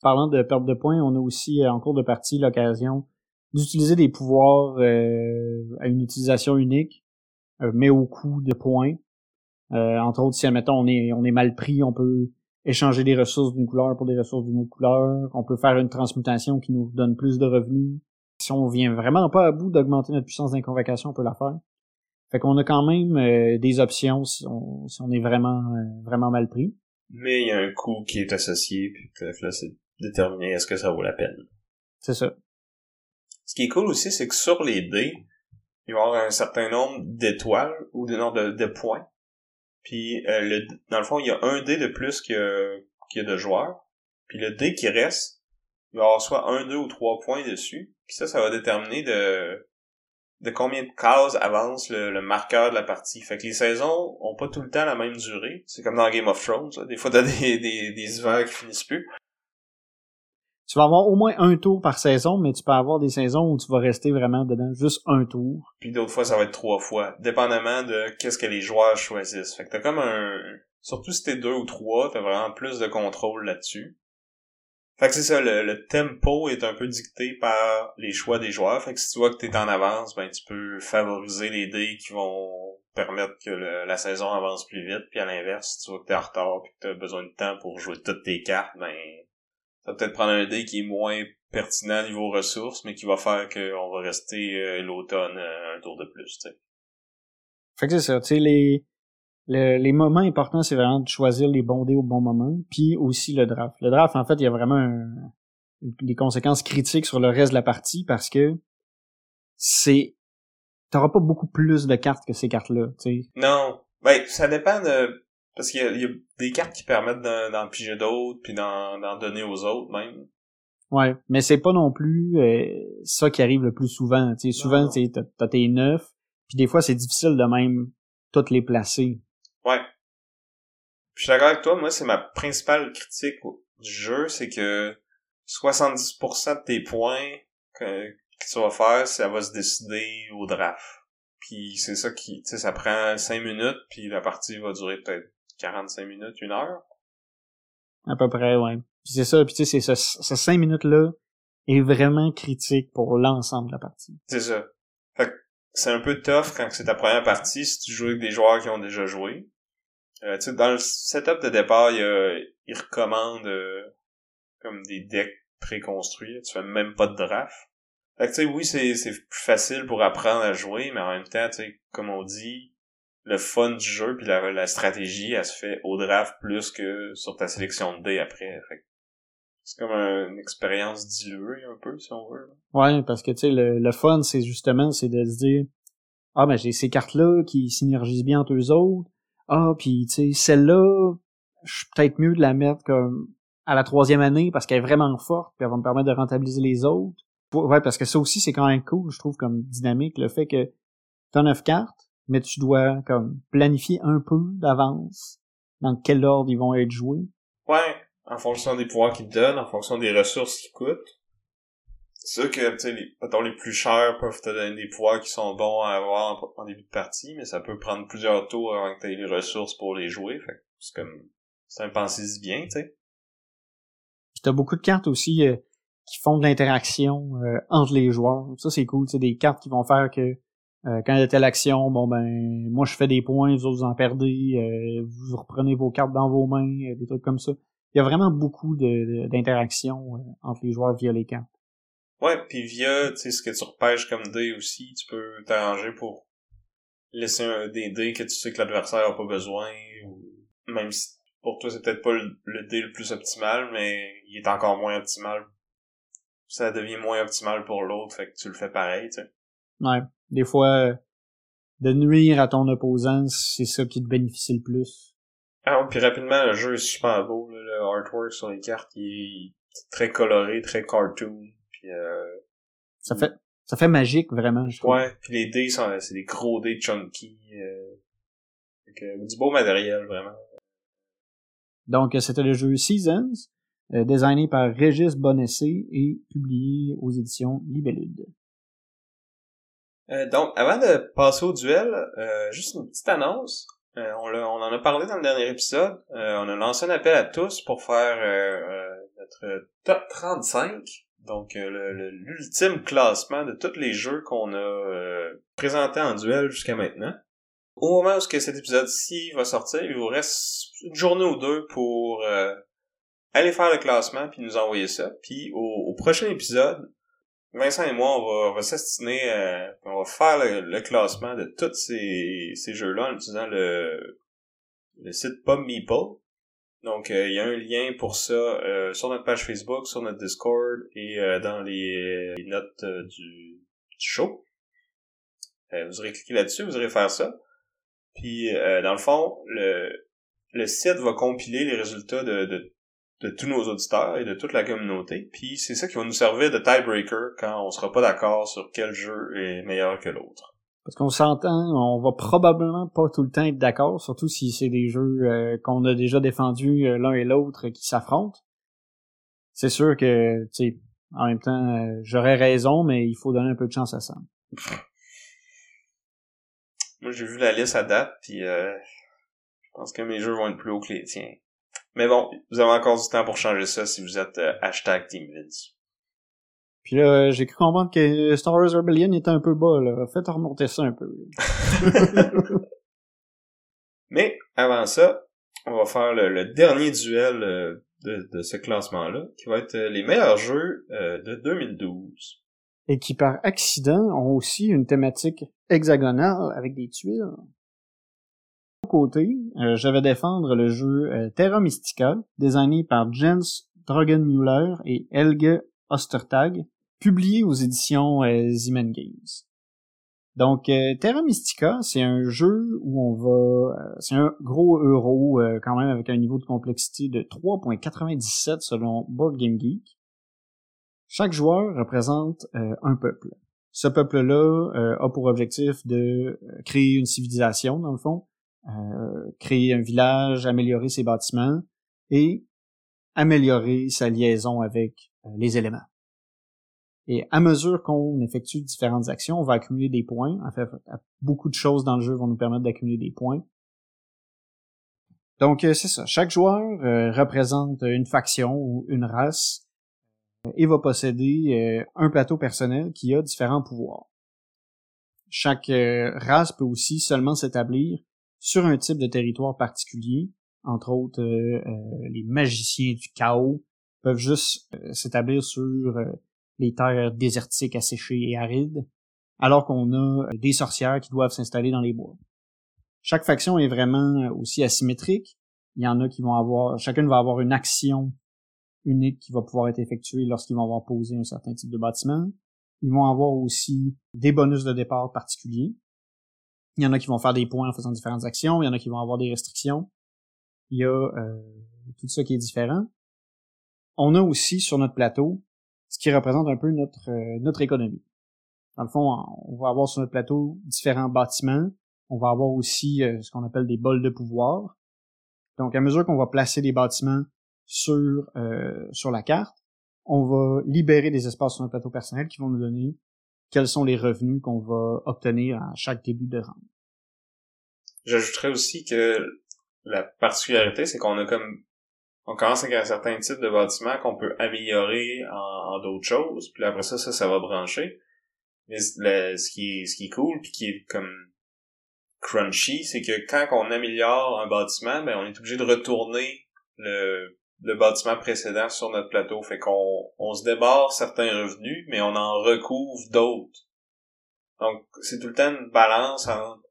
Parlant de perte de points, on a aussi euh, en cours de partie l'occasion d'utiliser des pouvoirs euh, à une utilisation unique, euh, mais au coût de points. Euh, entre autres, si admettons on est on est mal pris, on peut échanger des ressources d'une couleur pour des ressources d'une autre couleur. On peut faire une transmutation qui nous donne plus de revenus. Si on vient vraiment pas à bout d'augmenter notre puissance d'inconvocation, on peut la faire. Fait qu'on a quand même euh, des options si on, si on est vraiment euh, vraiment mal pris. Mais il y a un coût qui est associé, puis là, c'est déterminer est-ce que ça vaut la peine. C'est ça. Qui est cool aussi, c'est que sur les dés, il va y avoir un certain nombre d'étoiles ou de, de points. Puis euh, le, dans le fond, il y a un dé de plus qu'il y, a de joueurs. Puis le dé qui reste, il va y avoir soit un, deux ou trois points dessus. Puis ça, ça va déterminer de de combien de cases avance le, marqueur de la partie. Fait que les saisons ont pas tout le temps la même durée. C'est comme dans Game of Thrones. Des fois, t'as des, des, des hivers qui finissent plus tu vas avoir au moins un tour par saison, mais tu peux avoir des saisons où tu vas rester vraiment dedans juste un tour. Puis d'autres fois, ça va être trois fois, dépendamment de qu'est-ce que les joueurs choisissent. Fait que t'as comme un... Surtout si t'es deux ou trois, t'as vraiment plus de contrôle là-dessus. Fait que c'est ça, le, tempo est un peu dicté par les choix des joueurs. Fait que si tu vois que t'es en avance, ben tu peux favoriser les dés qui vont permettre que la saison avance plus vite. Puis à l'inverse, si tu vois que t'es en retard et que t'as besoin de temps pour jouer toutes tes cartes, ben va peut-être prendre un dé qui est moins pertinent niveau ressources, mais qui va faire qu'on va rester euh, l'automne euh, un tour de plus, tu sais. Fait que c'est ça, tu sais, les, les moments importants, c'est vraiment de choisir les bons dés au bon moment, puis aussi le draft. Le draft, en fait, il y a vraiment des conséquences critiques sur le reste de la partie parce que c'est t'auras pas beaucoup plus de cartes que ces cartes-là, tu sais. Non. Ben, ça dépend de parce qu'il y, a des cartes qui permettent d'en piger d'autres, puis d'en donner aux autres même. Ouais, mais c'est pas non plus euh, ça qui arrive le plus souvent. sais souvent, tu t'as tes neuf, puis des fois, c'est difficile de même toutes les placer. Ouais. je suis d'accord avec toi, moi, c'est ma principale critique du jeu, c'est que 70% de tes points que, que tu vas faire, ça va se décider au draft. Puis c'est ça qui, tu sais, ça prend 5 minutes, puis la partie va durer peut-être 45 minutes, une heure? À peu près, ouais. Puis c'est ça, puis tu sais, ce, ce 5 minutes-là est vraiment critique pour l'ensemble de la partie. C'est ça. Fait c'est un peu tough quand c'est ta première partie si tu joues avec des joueurs qui ont déjà joué. Euh, tu sais, dans le setup de départ, il, il recommande euh, comme des decks préconstruits. Tu fais même pas de draft. Fait que tu sais, oui, c'est, c'est plus facile pour apprendre à jouer, mais en même temps, tu sais, comme on dit, le fun du jeu puis la, stratégie, elle se fait au draft plus que sur ta sélection de dés après. c'est comme une expérience diluée un peu, si on veut. Ouais, parce que tu sais, le, fun, c'est justement, c'est de se dire Ah ben j'ai ces cartes-là qui synergisent bien entre eux autres. Ah, puis tu sais, celle-là, je suis peut-être mieux de la mettre comme à la troisième année parce qu'elle est vraiment forte, puis elle va me permettre de rentabiliser les autres. Ouais, parce que ça aussi, c'est quand même cool, je trouve, comme dynamique, le fait que t'as neuf cartes, mais tu dois comme planifier un peu d'avance dans quel ordre ils vont être joués. Ouais, en fonction des pouvoirs qu'ils te donnent, en fonction des ressources qu'ils coûtent. C'est sûr que, tu sais, les, les plus chers peuvent te donner des pouvoirs qui sont bons à avoir en, début de partie, mais ça peut prendre plusieurs tours avant que tu aies les ressources pour les jouer. Fait c'est comme, c'est un pensée bien, tu sais. Puis t'as beaucoup de cartes aussi euh, qui font de l'interaction euh, entre les joueurs. Ça, c'est cool, c'est des cartes qui vont faire que euh, quand il y a telle action, bon ben moi je fais des points, vous autres vous en perdez, euh, vous reprenez vos cartes dans vos mains, euh, des trucs comme ça. Il y a vraiment beaucoup d'interactions entre les joueurs via les cartes. Ouais, puis via tu sais ce que tu repêches comme dés aussi, tu peux t'arranger pour laisser un des dés que tu sais que l'adversaire a pas besoin ou même si pour toi c'est peut-être pas le, le deal le plus optimal, mais il est encore moins optimal. Ça devient moins optimal pour l'autre, fait que tu le fais pareil, tu sais. Ouais. Des fois, de nuire à ton opposant, c'est ça qui te bénéficie le plus. Ah, puis rapidement, le jeu est super beau, là, le artwork sur les cartes, il est très coloré, très cartoon, puis euh... Ça fait, ça fait magique, vraiment, je trouve. Ouais, puis les dés, sont, c'est des gros dés chunky, euh... Fait que, du beau matériel, vraiment. Donc, c'était le jeu Seasons, euh, designé par Régis Bonessé et publié aux éditions Libellude. Euh, donc, avant de passer au duel, euh, juste une petite annonce. Euh, on, l'a- on en a parlé dans le dernier épisode. Euh, on a lancé un appel à tous pour faire euh, notre top 35. Donc, euh, le- l'ultime classement de tous les jeux qu'on a présentés en duel jusqu'à maintenant. Au moment où cet épisode-ci va sortir, il vous reste une journée ou deux pour aller faire le classement puis nous envoyer ça. Puis au, au prochain épisode, Vincent et moi, on va, on va euh, on va faire le, classement de tous ces, ces jeux-là en utilisant le, le site PubMeeple. Donc, euh, il y a un lien pour ça euh, sur notre page Facebook, sur notre Discord et euh, dans les, les notes euh, du, du show. Vous aurez cliqué là-dessus, vous aurez faire ça. Puis, dans le fond, le, le site va compiler les résultats de, de de tous nos auditeurs et de toute la communauté. Puis c'est ça qui va nous servir de tiebreaker quand on sera pas d'accord sur quel jeu est meilleur que l'autre. Parce qu'on s'entend, on va probablement pas tout le temps être d'accord, surtout si c'est des jeux euh, qu'on a déjà défendus euh, l'un et l'autre qui s'affrontent. C'est sûr que, tu sais, en même temps, euh, j'aurais raison, mais il faut donner un peu de chance à ça. Moi j'ai vu la liste à date, puis euh, je pense que mes jeux vont être plus hauts que les tiens. Mais bon, vous avez encore du temps pour changer ça si vous êtes euh, hashtag Team Vince. Puis là, j'ai cru comprendre que Star Wars Rebellion était un peu bas, là. Faites remonter ça un peu. (laughs) (laughs) Mais avant ça, on va faire le, le dernier duel euh, de, de ce classement-là, qui va être euh, les meilleurs jeux euh, de 2012. Et qui, par accident, ont aussi une thématique hexagonale avec des tuiles. Côté, euh, je vais défendre le jeu euh, Terra Mystica, designé par Jens Drogenmüller et Helge Ostertag, publié aux éditions euh, Zimen Games. Donc, Terra Mystica, c'est un jeu où on va... c'est un gros euro, quand même, avec un niveau de complexité de 3.97 selon Board Game Geek. Chaque joueur représente un peuple. Ce peuple-là a pour objectif de créer une civilisation, dans le fond, euh, créer un village, améliorer ses bâtiments et améliorer sa liaison avec euh, les éléments. Et à mesure qu'on effectue différentes actions, on va accumuler des points. En fait, beaucoup de choses dans le jeu vont nous permettre d'accumuler des points. Donc, euh, c'est ça. Chaque joueur représente une faction ou une race et va posséder un plateau personnel qui a différents pouvoirs. Chaque race peut aussi seulement s'établir sur un type de territoire particulier. Entre autres, euh, euh, les magiciens du chaos peuvent juste euh, s'établir sur les terres désertiques asséchées et arides, alors qu'on a des sorcières qui doivent s'installer dans les bois. Chaque faction est vraiment aussi asymétrique. Il y en a qui vont avoir, chacune va avoir une action unique qui va pouvoir être effectuée lorsqu'ils vont avoir posé un certain type de bâtiment. Ils vont avoir aussi des bonus de départ particuliers. Il y en a qui vont faire des points en faisant différentes actions. Il y en a qui vont avoir des restrictions. Il y a euh, tout ça qui est différent. On a aussi sur notre plateau ce qui représente un peu notre euh, notre économie. Dans le fond, on va avoir sur notre plateau différents bâtiments. On va avoir aussi euh, ce qu'on appelle des bols de pouvoir. Donc, à mesure qu'on va placer des bâtiments sur euh, sur la carte, on va libérer des espaces sur notre plateau personnel qui vont nous donner quels sont les revenus qu'on va obtenir à chaque début de rang. J'ajouterais aussi que la particularité, c'est qu'on a comme on commence avec un certain type de bâtiment qu'on peut améliorer en, d'autres choses, puis après ça, ça, ça va brancher. Mais ce qui est ce qui est cool puis qui est comme crunchy, c'est que quand on améliore un bâtiment, ben on est obligé de retourner le, le bâtiment précédent sur notre plateau. Fait qu'on on se débarre certains revenus, mais on en recouvre d'autres. Donc c'est tout le temps une balance entre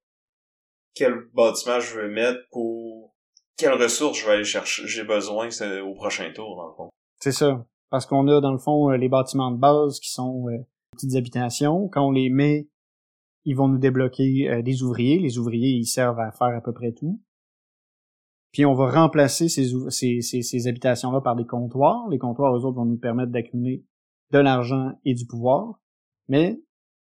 quel bâtiment je veux mettre pour quelles ressources je vais aller chercher, j'ai besoin au prochain tour, dans le fond. C'est ça. Parce qu'on a, dans le fond, les bâtiments de base qui sont petites habitations. Quand on les met, ils vont nous débloquer des ouvriers. Les ouvriers, ils servent à faire à peu près tout. Puis on va remplacer ces, ces, ces, habitations-là par des comptoirs. Les comptoirs, eux autres, vont nous permettre d'accumuler de l'argent et du pouvoir. Mais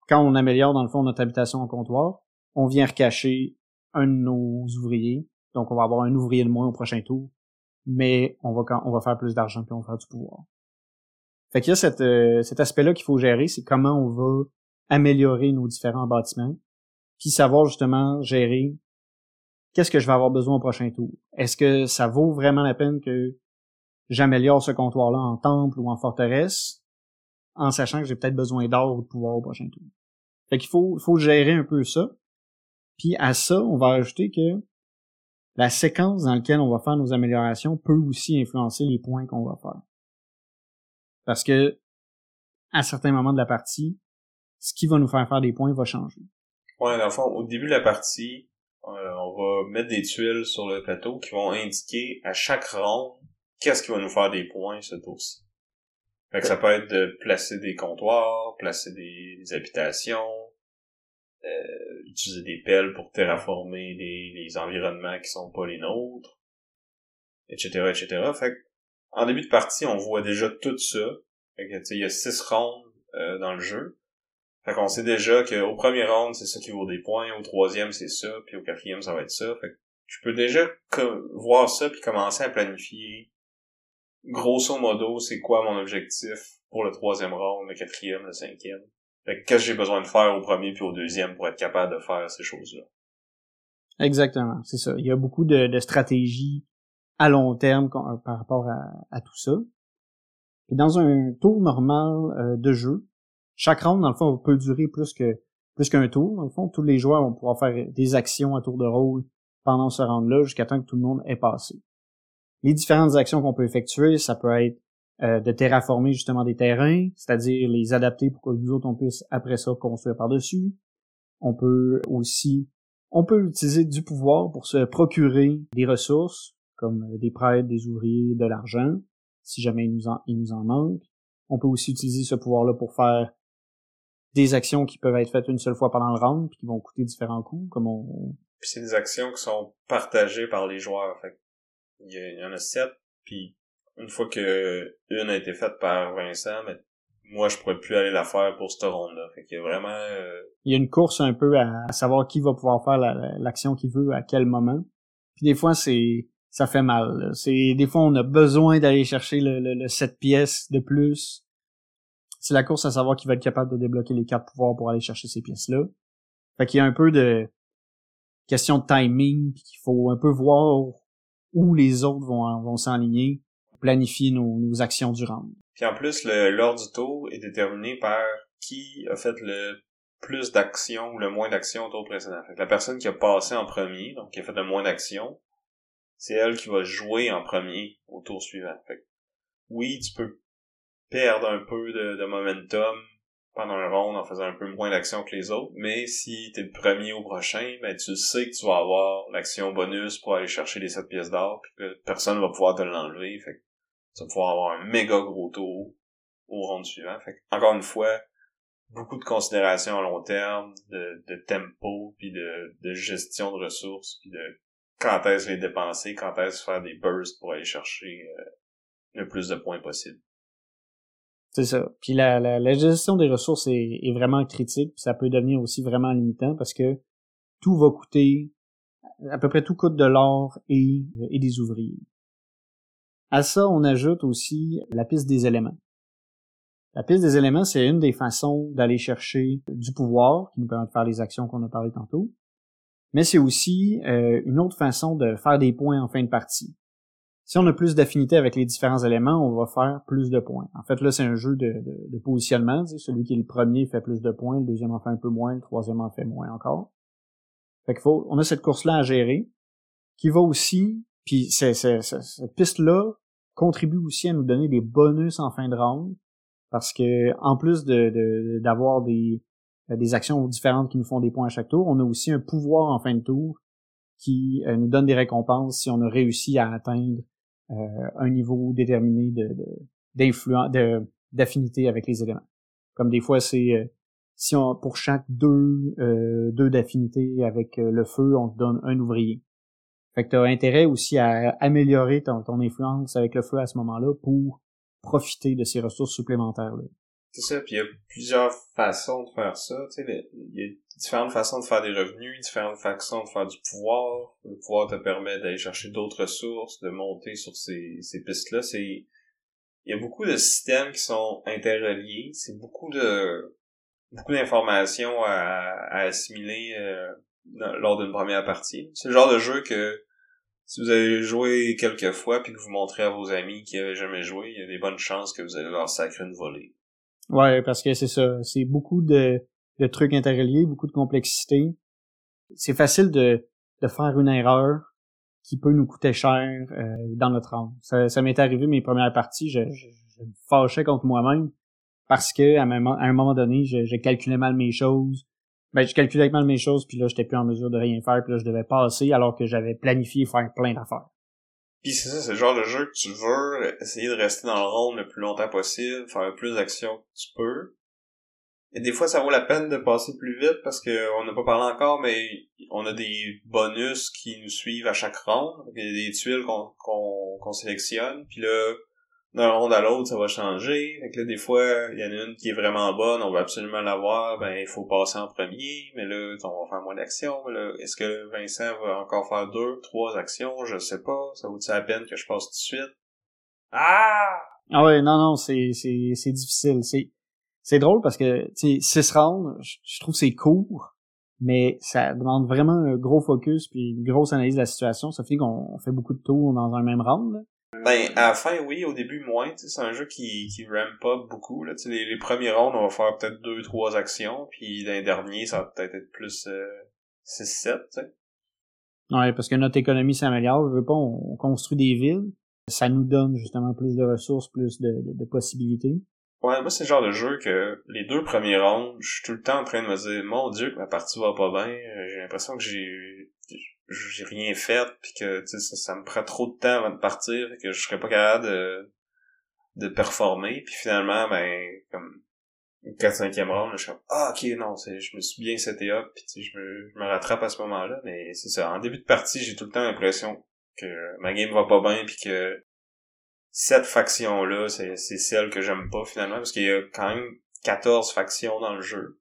quand on améliore, dans le fond, notre habitation en comptoir, on vient recacher un de nos ouvriers. Donc on va avoir un ouvrier de moins au prochain tour. Mais on va, on va faire plus d'argent puis on va faire du pouvoir. Fait qu'il y a euh, cet aspect-là qu'il faut gérer, c'est comment on va améliorer nos différents bâtiments, puis savoir justement gérer qu'est-ce que je vais avoir besoin au prochain tour? Est-ce que ça vaut vraiment la peine que j'améliore ce comptoir-là en temple ou en forteresse, en sachant que j'ai peut-être besoin d'or ou de pouvoir au prochain tour? Fait qu'il faut, faut gérer un peu ça. Puis à ça, on va ajouter que la séquence dans laquelle on va faire nos améliorations peut aussi influencer les points qu'on va faire. Parce que à certains moments de la partie, ce qui va nous faire faire des points va changer. Ouais, dans le fond, au début de la partie, euh, on va mettre des tuiles sur le plateau qui vont indiquer à chaque ronde qu'est-ce qui va nous faire des points ce tour-ci. Fait que ça peut être de placer des comptoirs, placer des, habitations, euh, utiliser des pelles pour terraformer les, environnements qui sont pas les nôtres, etc., etc. Fait que, en début de partie, on voit déjà tout ça. Fait que, il y a six rondes euh, dans le jeu. Fait qu'on sait déjà qu'au premier round, c'est ça qui vaut des points, au troisième, c'est ça, puis au quatrième, ça va être ça. Fait que je peux déjà voir ça puis commencer à planifier grosso modo c'est quoi mon objectif pour le troisième round, le quatrième, le cinquième. Fait que qu'est-ce que j'ai besoin de faire au premier puis au deuxième pour être capable de faire ces choses-là? Exactement, c'est ça. Il y a beaucoup de, de stratégies à long terme par rapport à, tout ça. Et dans un tour normal euh, de jeu, chaque round, dans le fond, peut durer plus que plus qu'un tour. Dans le fond, tous les joueurs vont pouvoir faire des actions à tour de rôle pendant ce round-là jusqu'à temps que tout le monde est passé. Les différentes actions qu'on peut effectuer, ça peut être euh, de terraformer justement des terrains, c'est-à-dire les adapter pour que nous autres on puisse après ça construire par-dessus. On peut aussi on peut utiliser du pouvoir pour se procurer des ressources comme des prêtres, des ouvriers, de l'argent, si jamais il nous en, il nous en manque. On peut aussi utiliser ce pouvoir-là pour faire des actions qui peuvent être faites une seule fois pendant le round puis qui vont coûter différents coups comme on puis c'est des actions qui sont partagées par les joueurs. Fait il y, en a sept puis une fois que une a été faite par Vincent mais moi je pourrais plus aller la faire pour cette ronde là fait qu'il y a vraiment euh, il y a une course un peu à, savoir qui va pouvoir faire l'action qu'il veut à quel moment. Puis des fois c'est ça fait mal c'est des fois on a besoin d'aller chercher le, le, le 7 pièces de plus c'est la course à savoir qui va être capable de débloquer les quatre pouvoirs pour aller chercher ces pièces-là. Fait qu'il y a un peu de question de timing, puis qu'il faut un peu voir où les autres vont, vont s'enligner, planifier nos, actions du round. Puis en plus, l'ordre du tour est déterminé par qui a fait le plus d'actions ou le moins d'actions au tour précédent. Fait que la personne qui a passé en premier, donc qui a fait le moins d'actions, c'est elle qui va jouer en premier au tour suivant. Fait oui, tu peux perdre un peu de, momentum pendant un round en faisant un peu moins d'action que les autres, mais si t'es le premier au prochain, ben tu sais que tu vas avoir l'action bonus pour aller chercher les 7 pièces d'or, puis que personne va pouvoir te l'enlever, fait que tu vas pouvoir avoir un méga gros tour au round suivant. Fait encore une fois, beaucoup de considérations à long terme, de, de tempo, puis de, de gestion de ressources, puis de quand est-ce les dépenser, quand est-ce faire des bursts pour aller chercher euh, le plus de points possible. C'est ça. Puis la, la, la, gestion des ressources est, est vraiment critique, puis ça peut devenir aussi vraiment limitant parce que tout va coûter, à peu près tout coûte de l'or et, et des ouvriers. À ça, on ajoute aussi la piste des éléments. La piste des éléments, c'est une des façons d'aller chercher du pouvoir qui nous permet de faire les actions qu'on a parlé tantôt. Mais c'est aussi euh, une autre façon de faire des points en fin de partie si on a plus d'affinité avec les différents éléments, on va faire plus de points. En fait, là, c'est un jeu de, de, positionnement. Celui qui est le premier fait plus de points, le deuxième en fait un peu moins, le troisième en fait moins encore. Fait qu'il faut, on a cette course-là à gérer, qui va aussi, puis cette piste-là contribue aussi à nous donner des bonus en fin de round, parce que en plus de d'avoir des des actions différentes qui nous font des points à chaque tour, on a aussi un pouvoir en fin de tour qui nous donne des récompenses si on a réussi à atteindre un niveau déterminé de d'influence de, d'affinité avec les éléments. Comme des fois c'est si on pour chaque deux deux d'affinité avec le feu, on te donne un ouvrier. Fait que tu as intérêt aussi à améliorer ton, ton influence avec le feu à ce moment-là pour profiter de ces ressources supplémentaires-là. C'est ça, puis il y a plusieurs façons de faire ça. Tu sais, différentes façons de faire des revenus, différentes façons de faire du pouvoir. Le pouvoir te permet d'aller chercher d'autres ressources, de monter sur ces, ces pistes-là. C'est il y a beaucoup de systèmes qui sont interreliés. C'est beaucoup de beaucoup d'informations à, à assimiler euh, lors d'une première partie. C'est le genre de jeu que si vous avez joué quelques fois puis que vous montrez à vos amis qui n'avaient jamais joué, il y a des bonnes chances que vous allez leur sacrer une volée. Ouais, parce que c'est ça. C'est beaucoup de, de trucs interreliés, beaucoup de complexité. C'est facile de, faire une erreur qui peut nous coûter cher euh, dans notre âme. Ça, m'est arrivé mes premières parties, je me fâchais contre moi-même parce que à, un moment donné, je, je calculais mal mes choses, ben je calculais mal mes choses puis là j'étais plus en mesure de rien faire puis là je devais passer alors que j'avais planifié faire plein d'affaires. Puis c'est ça, c'est le genre de jeu que tu veux essayer de rester dans le rôle le plus longtemps possible, faire le plus d'actions que tu peux. Et des fois, ça vaut la peine de passer plus vite parce que on n'a pas parlé encore, mais on a des bonus qui nous suivent à chaque ronde. Il y a des tuiles qu'on qu'on sélectionne, puis là, d'un ronde à l'autre, ça va changer. Fait que là, des fois, il y en a une qui est vraiment bonne, on va absolument l'avoir, ben il faut passer en premier, mais là, on va faire moins d'actions. là, est-ce que Vincent va encore faire deux, trois actions? Je sais pas. Ça vaut-il la peine que je passe tout de suite? Ah! Ah ouais, non, non, c'est, c'est, c'est difficile. C'est, c'est drôle parce que, tu sais, six rounds, je trouve c'est court, mais ça demande vraiment un gros focus puis une grosse analyse de la situation. Ça fait qu'on fait beaucoup de tours dans un même round, là. Ben, à la fin, oui, au début, moins. C'est un jeu qui, qui ramp up beaucoup. Là. Les, les premiers rounds, on va faire peut-être deux, trois actions, puis dans les derniers, ça va peut-être être plus euh, 6-7, tu sais. Ouais, parce que notre économie s'améliore, on veut pas, on construit des villes. Ça nous donne justement plus de ressources, plus de, de, de possibilités. Ouais, moi, c'est le genre de jeu que les deux premiers rounds, je suis tout le temps en train de me dire, mon dieu, que ma partie va pas bien. J'ai l'impression que j'ai j'ai rien fait puis que ça, ça me prend trop de temps avant de partir que je serais pas capable de de performer puis finalement ben comme 4 5 e round je suis comme ah ok non je me suis bien seté up puis je me je me rattrape à ce moment-là mais c'est ça en début de partie j'ai tout le temps l'impression que ma game va pas bien puis que cette faction là c'est celle que j'aime pas finalement parce qu'il y a quand même 14 factions dans le jeu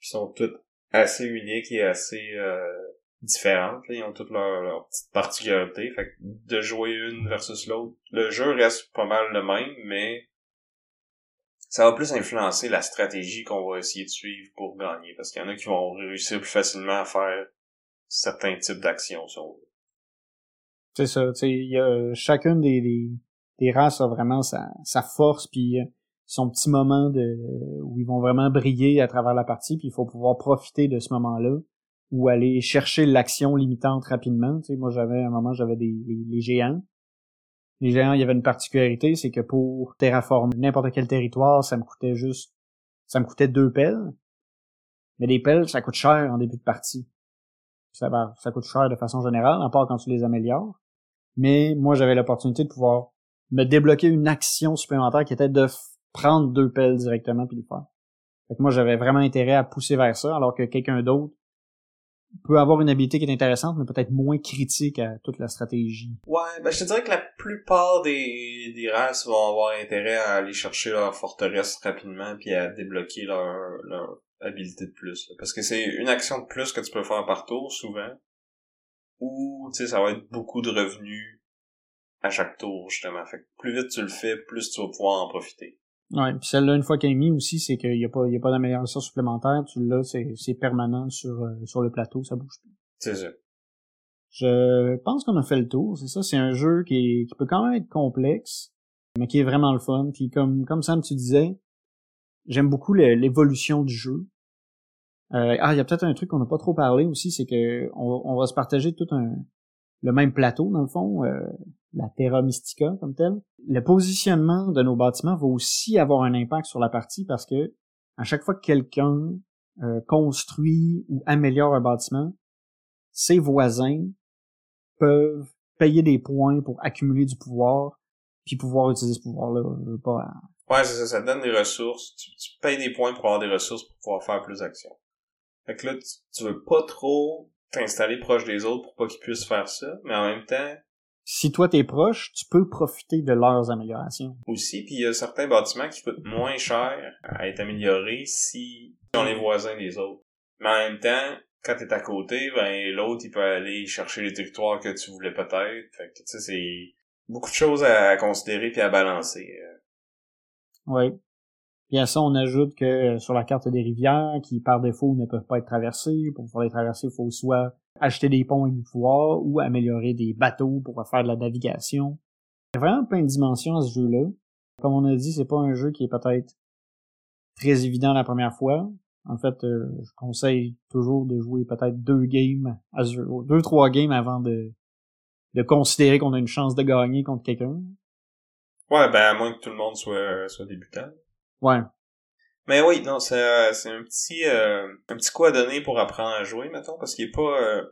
qui sont toutes assez uniques et assez euh, différentes. Ils ont toutes leurs leur petites particularités. Fait que de jouer une versus l'autre, le jeu reste pas mal le même, mais ça va plus influencer la stratégie qu'on va essayer de suivre pour gagner. Parce qu'il y en a qui vont réussir plus facilement à faire certains types d'actions, si on veut. C'est ça, tu sais, il y a chacune des, des, races a vraiment sa, force puis euh, son petit moment de où ils vont vraiment briller à travers la partie puis il faut pouvoir profiter de ce moment-là ou aller chercher l'action limitante rapidement. Tu sais, moi, j'avais à un moment, j'avais des les, géants. Les géants, il y avait une particularité, c'est que pour terraformer n'importe quel territoire, ça me coûtait juste, ça me coûtait deux pelles. Mais les pelles, ça coûte cher en début de partie. Ça, ça coûte cher de façon générale, à part quand tu les améliores. Mais moi, j'avais l'opportunité de pouvoir me débloquer une action supplémentaire qui était de prendre deux pelles directement puis le faire. Fait que moi, j'avais vraiment intérêt à pousser vers ça, alors que quelqu'un d'autre peut avoir une habilité qui est intéressante, mais peut-être moins critique à toute la stratégie. Ouais, ben je te dirais que la plupart des, des races vont avoir intérêt à aller chercher leur forteresse rapidement puis à débloquer leur, leur habilité de plus. Parce que c'est une action de plus que tu peux faire par tour, souvent. Ou, tu sais, ça va être beaucoup de revenus à chaque tour, justement. Fait que plus vite tu le fais, plus tu vas pouvoir en profiter. Ouais, puis celle-là, une fois qu'elle est mise aussi, c'est qu'il n'y a pas, y a pas d'amélioration supplémentaire. Tu l'as, c'est, c'est permanent sur, euh, sur le plateau, ça bouge plus. C'est ça. Je pense qu'on a fait le tour, c'est ça. C'est un jeu qui, qui peut quand même être complexe, mais qui est vraiment le fun. Puis comme, comme Sam, tu disais, j'aime beaucoup l'évolution du jeu. Euh, ah, il y a peut-être un truc qu'on n'a pas trop parlé aussi, c'est que on, on, va se partager tout un le même plateau, dans le fond. Euh, la Terra Mystica comme telle. Le positionnement de nos bâtiments va aussi avoir un impact sur la partie parce que à chaque fois que quelqu'un euh, construit ou améliore un bâtiment, ses voisins peuvent payer des points pour accumuler du pouvoir, puis pouvoir utiliser ce pouvoir-là. Pas... Ouais, c'est ça, ça donne des ressources. Tu, tu, payes des points pour avoir des ressources pour pouvoir faire plus d'actions. Fait que là, tu, tu veux pas trop t'installer proche des autres pour pas qu'ils puissent faire ça, mais en même temps, si toi t'es proche, tu peux profiter de leurs améliorations. Aussi, puis il y a certains bâtiments qui coûtent moins cher à être améliorés si on est voisins des autres. Mais en même temps, quand t'es à côté, ben l'autre il peut aller chercher les territoires que tu voulais peut-être. Fait que tu sais, c'est beaucoup de choses à considérer puis à balancer. Euh. Puis à ça, on ajoute que sur la carte des rivières, qui par défaut ne peuvent pas être traversées, pour pouvoir les traverser, il faut soit acheter des ponts avec du pouvoir ou améliorer des bateaux pour faire de la navigation. Il y a vraiment plein de dimensions à ce jeu-là. Comme on a dit, c'est pas un jeu qui est peut-être très évident la première fois. En fait, euh, je conseille toujours de jouer peut-être deux games deux trois games avant de de considérer qu'on a une chance de gagner contre quelqu'un. Ouais, ben à moins que tout le monde soit soit débutant. Ouais. Mais oui, non, c'est euh, c'est un petit euh, un petit coup à donner pour apprendre à jouer, mettons, parce qu'il est pas euh,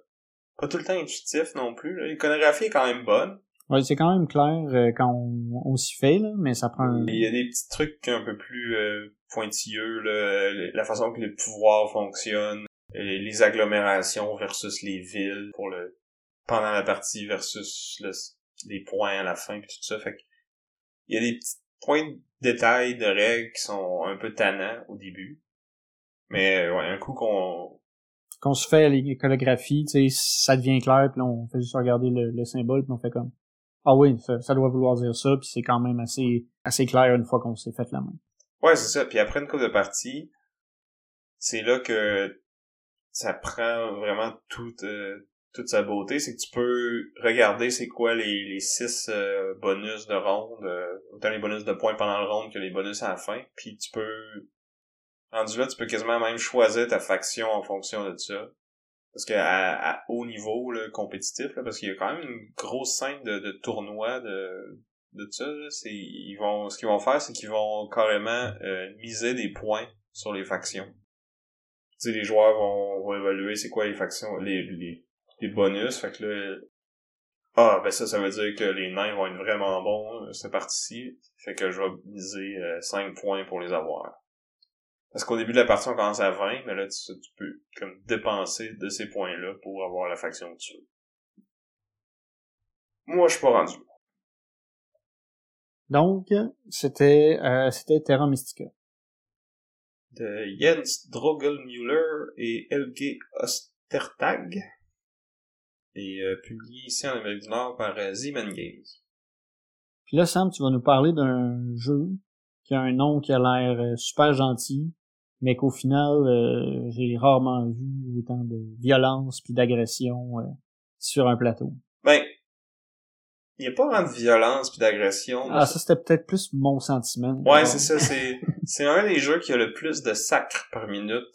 pas tout le temps intuitif non plus. L'iconographie est quand même bonne. Ouais, c'est quand même clair quand on, on s'y fait, là, mais ça prend un... Il y a des petits trucs un peu plus pointilleux, là, la façon que les pouvoirs fonctionnent, les agglomérations versus les villes pour le pendant la partie versus les points à la fin puis tout ça. Fait il y a des petits points détails de règles qui sont un peu tannants au début. Mais ouais, un coup qu'on qu'on se fait l'iconographie, tu sais, ça devient clair, puis on fait juste regarder le, symbole, puis on fait comme ah oui, ça, doit vouloir dire ça, puis c'est quand même assez assez clair une fois qu'on s'est fait la main. Ouais, c'est ça. Puis après une couple de parties, c'est là que ça prend vraiment toute euh, toute sa beauté, c'est que tu peux regarder c'est quoi les, les six euh, bonus de ronde, euh, autant les bonus de points pendant le ronde que les bonus à la fin, puis tu peux rendu là, tu peux quasiment même choisir ta faction en fonction de ça. Parce que à, haut niveau là, compétitif, là, parce qu'il y a quand même une grosse scène de, de tournoi de, de ça, c'est ils vont ce qu'ils vont faire, c'est qu'ils vont carrément euh, miser des points sur les factions. Tu sais, les joueurs vont, vont évaluer c'est quoi les factions, les, les des bonus. Fait que là, ah, ben ça, ça veut dire que les nains vont être vraiment bons, euh, cette partie-ci. Fait que je vais miser 5 euh, points pour les avoir. Parce qu'au début de la partie, on commence à 20, mais là, tu, tu peux comme dépenser de ces points-là pour avoir la faction dessus. Moi, je suis pas rendu. Donc, c'était euh, c'était Terra Mystica. De Jens Drogelmüller et Helge Ostertag et euh, publié ici en Amérique du Nord par euh, Z-Man Games. Puis là, Sam, tu vas nous parler d'un jeu qui a un nom qui a l'air euh, super gentil, mais qu'au final, j'ai rarement vu autant de violence puis d'agression sur un plateau. Ben, il n'y a pas vraiment de violence puis d'agression. Ah, ça, c'était peut-être plus mon sentiment. Ouais, c'est ça, (laughs) c'est, c'est un des jeux qui a le plus de sacres par minute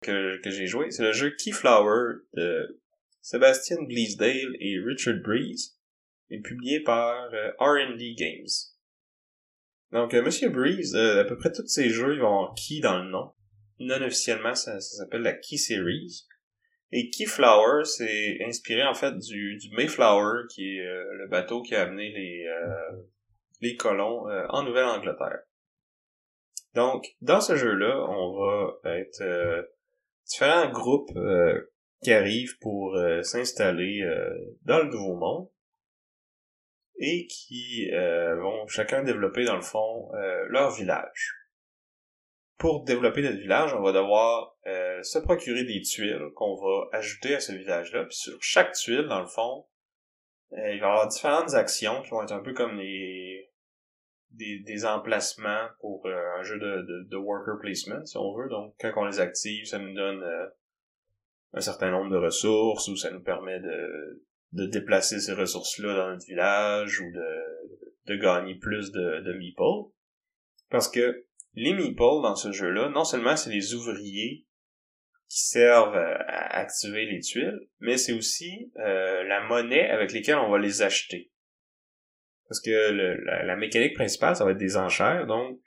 que, que j'ai joué. C'est le jeu Keyflower de Sébastien Bleasdale et Richard Breeze, est publié par euh, R&D Games. Donc, euh, Monsieur Breeze, euh, à peu près tous ses jeux, ils vont Key dans le nom. Non officiellement, ça, s'appelle la Key Series. Et Keyflower, c'est inspiré en fait du, du Mayflower, qui est le bateau qui a amené les, les colons en Nouvelle-Angleterre. Donc, dans ce jeu-là, on va être différents groupes qui arrivent pour euh, s'installer euh, dans le Nouveau Monde et qui euh, vont chacun développer dans le fond leur village. Pour développer notre village, on va devoir se procurer des tuiles qu'on va ajouter à ce village-là. Puis sur chaque tuile, dans le fond, il va y avoir différentes actions qui vont être un peu comme les des, emplacements pour un jeu de, de, worker placement, si on veut. Donc, quand on les active, ça nous donne un certain nombre de ressources, ou ça nous permet de, de déplacer ces ressources-là dans notre village, ou de, de gagner plus de, de. Parce que les meeples dans ce jeu-là, non seulement c'est les ouvriers qui servent à activer les tuiles, mais c'est aussi euh, la monnaie avec laquelle on va les acheter. Parce que la, la, mécanique principale, ça va être des enchères, donc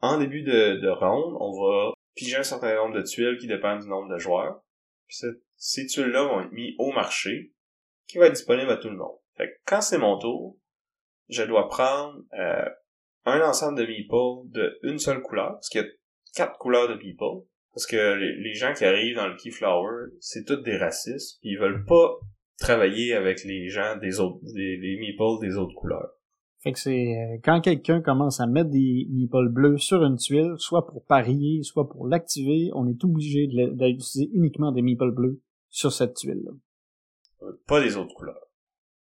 en début de, de on va piger un certain nombre de tuiles qui dépendent du nombre de joueurs. Puis ces tuiles-là vont être mises au marché. qui va être disponible à tout le monde. Fait que quand c'est mon tour, je dois prendre euh, un ensemble de meeples de une seule couleur, parce qu'il y a quatre couleurs de meeples, parce que les, gens qui arrivent dans le Keyflower, c'est tous des racistes, pis ils veulent pas travailler avec les gens des autres, des, des meeples des autres couleurs. Fait que c'est euh, quand quelqu'un commence à mettre des meeples bleus sur une tuile, soit pour parier, soit pour l'activer, on est obligé d'utiliser uniquement des meeples bleus sur cette tuile-là. Euh, pas des autres couleurs.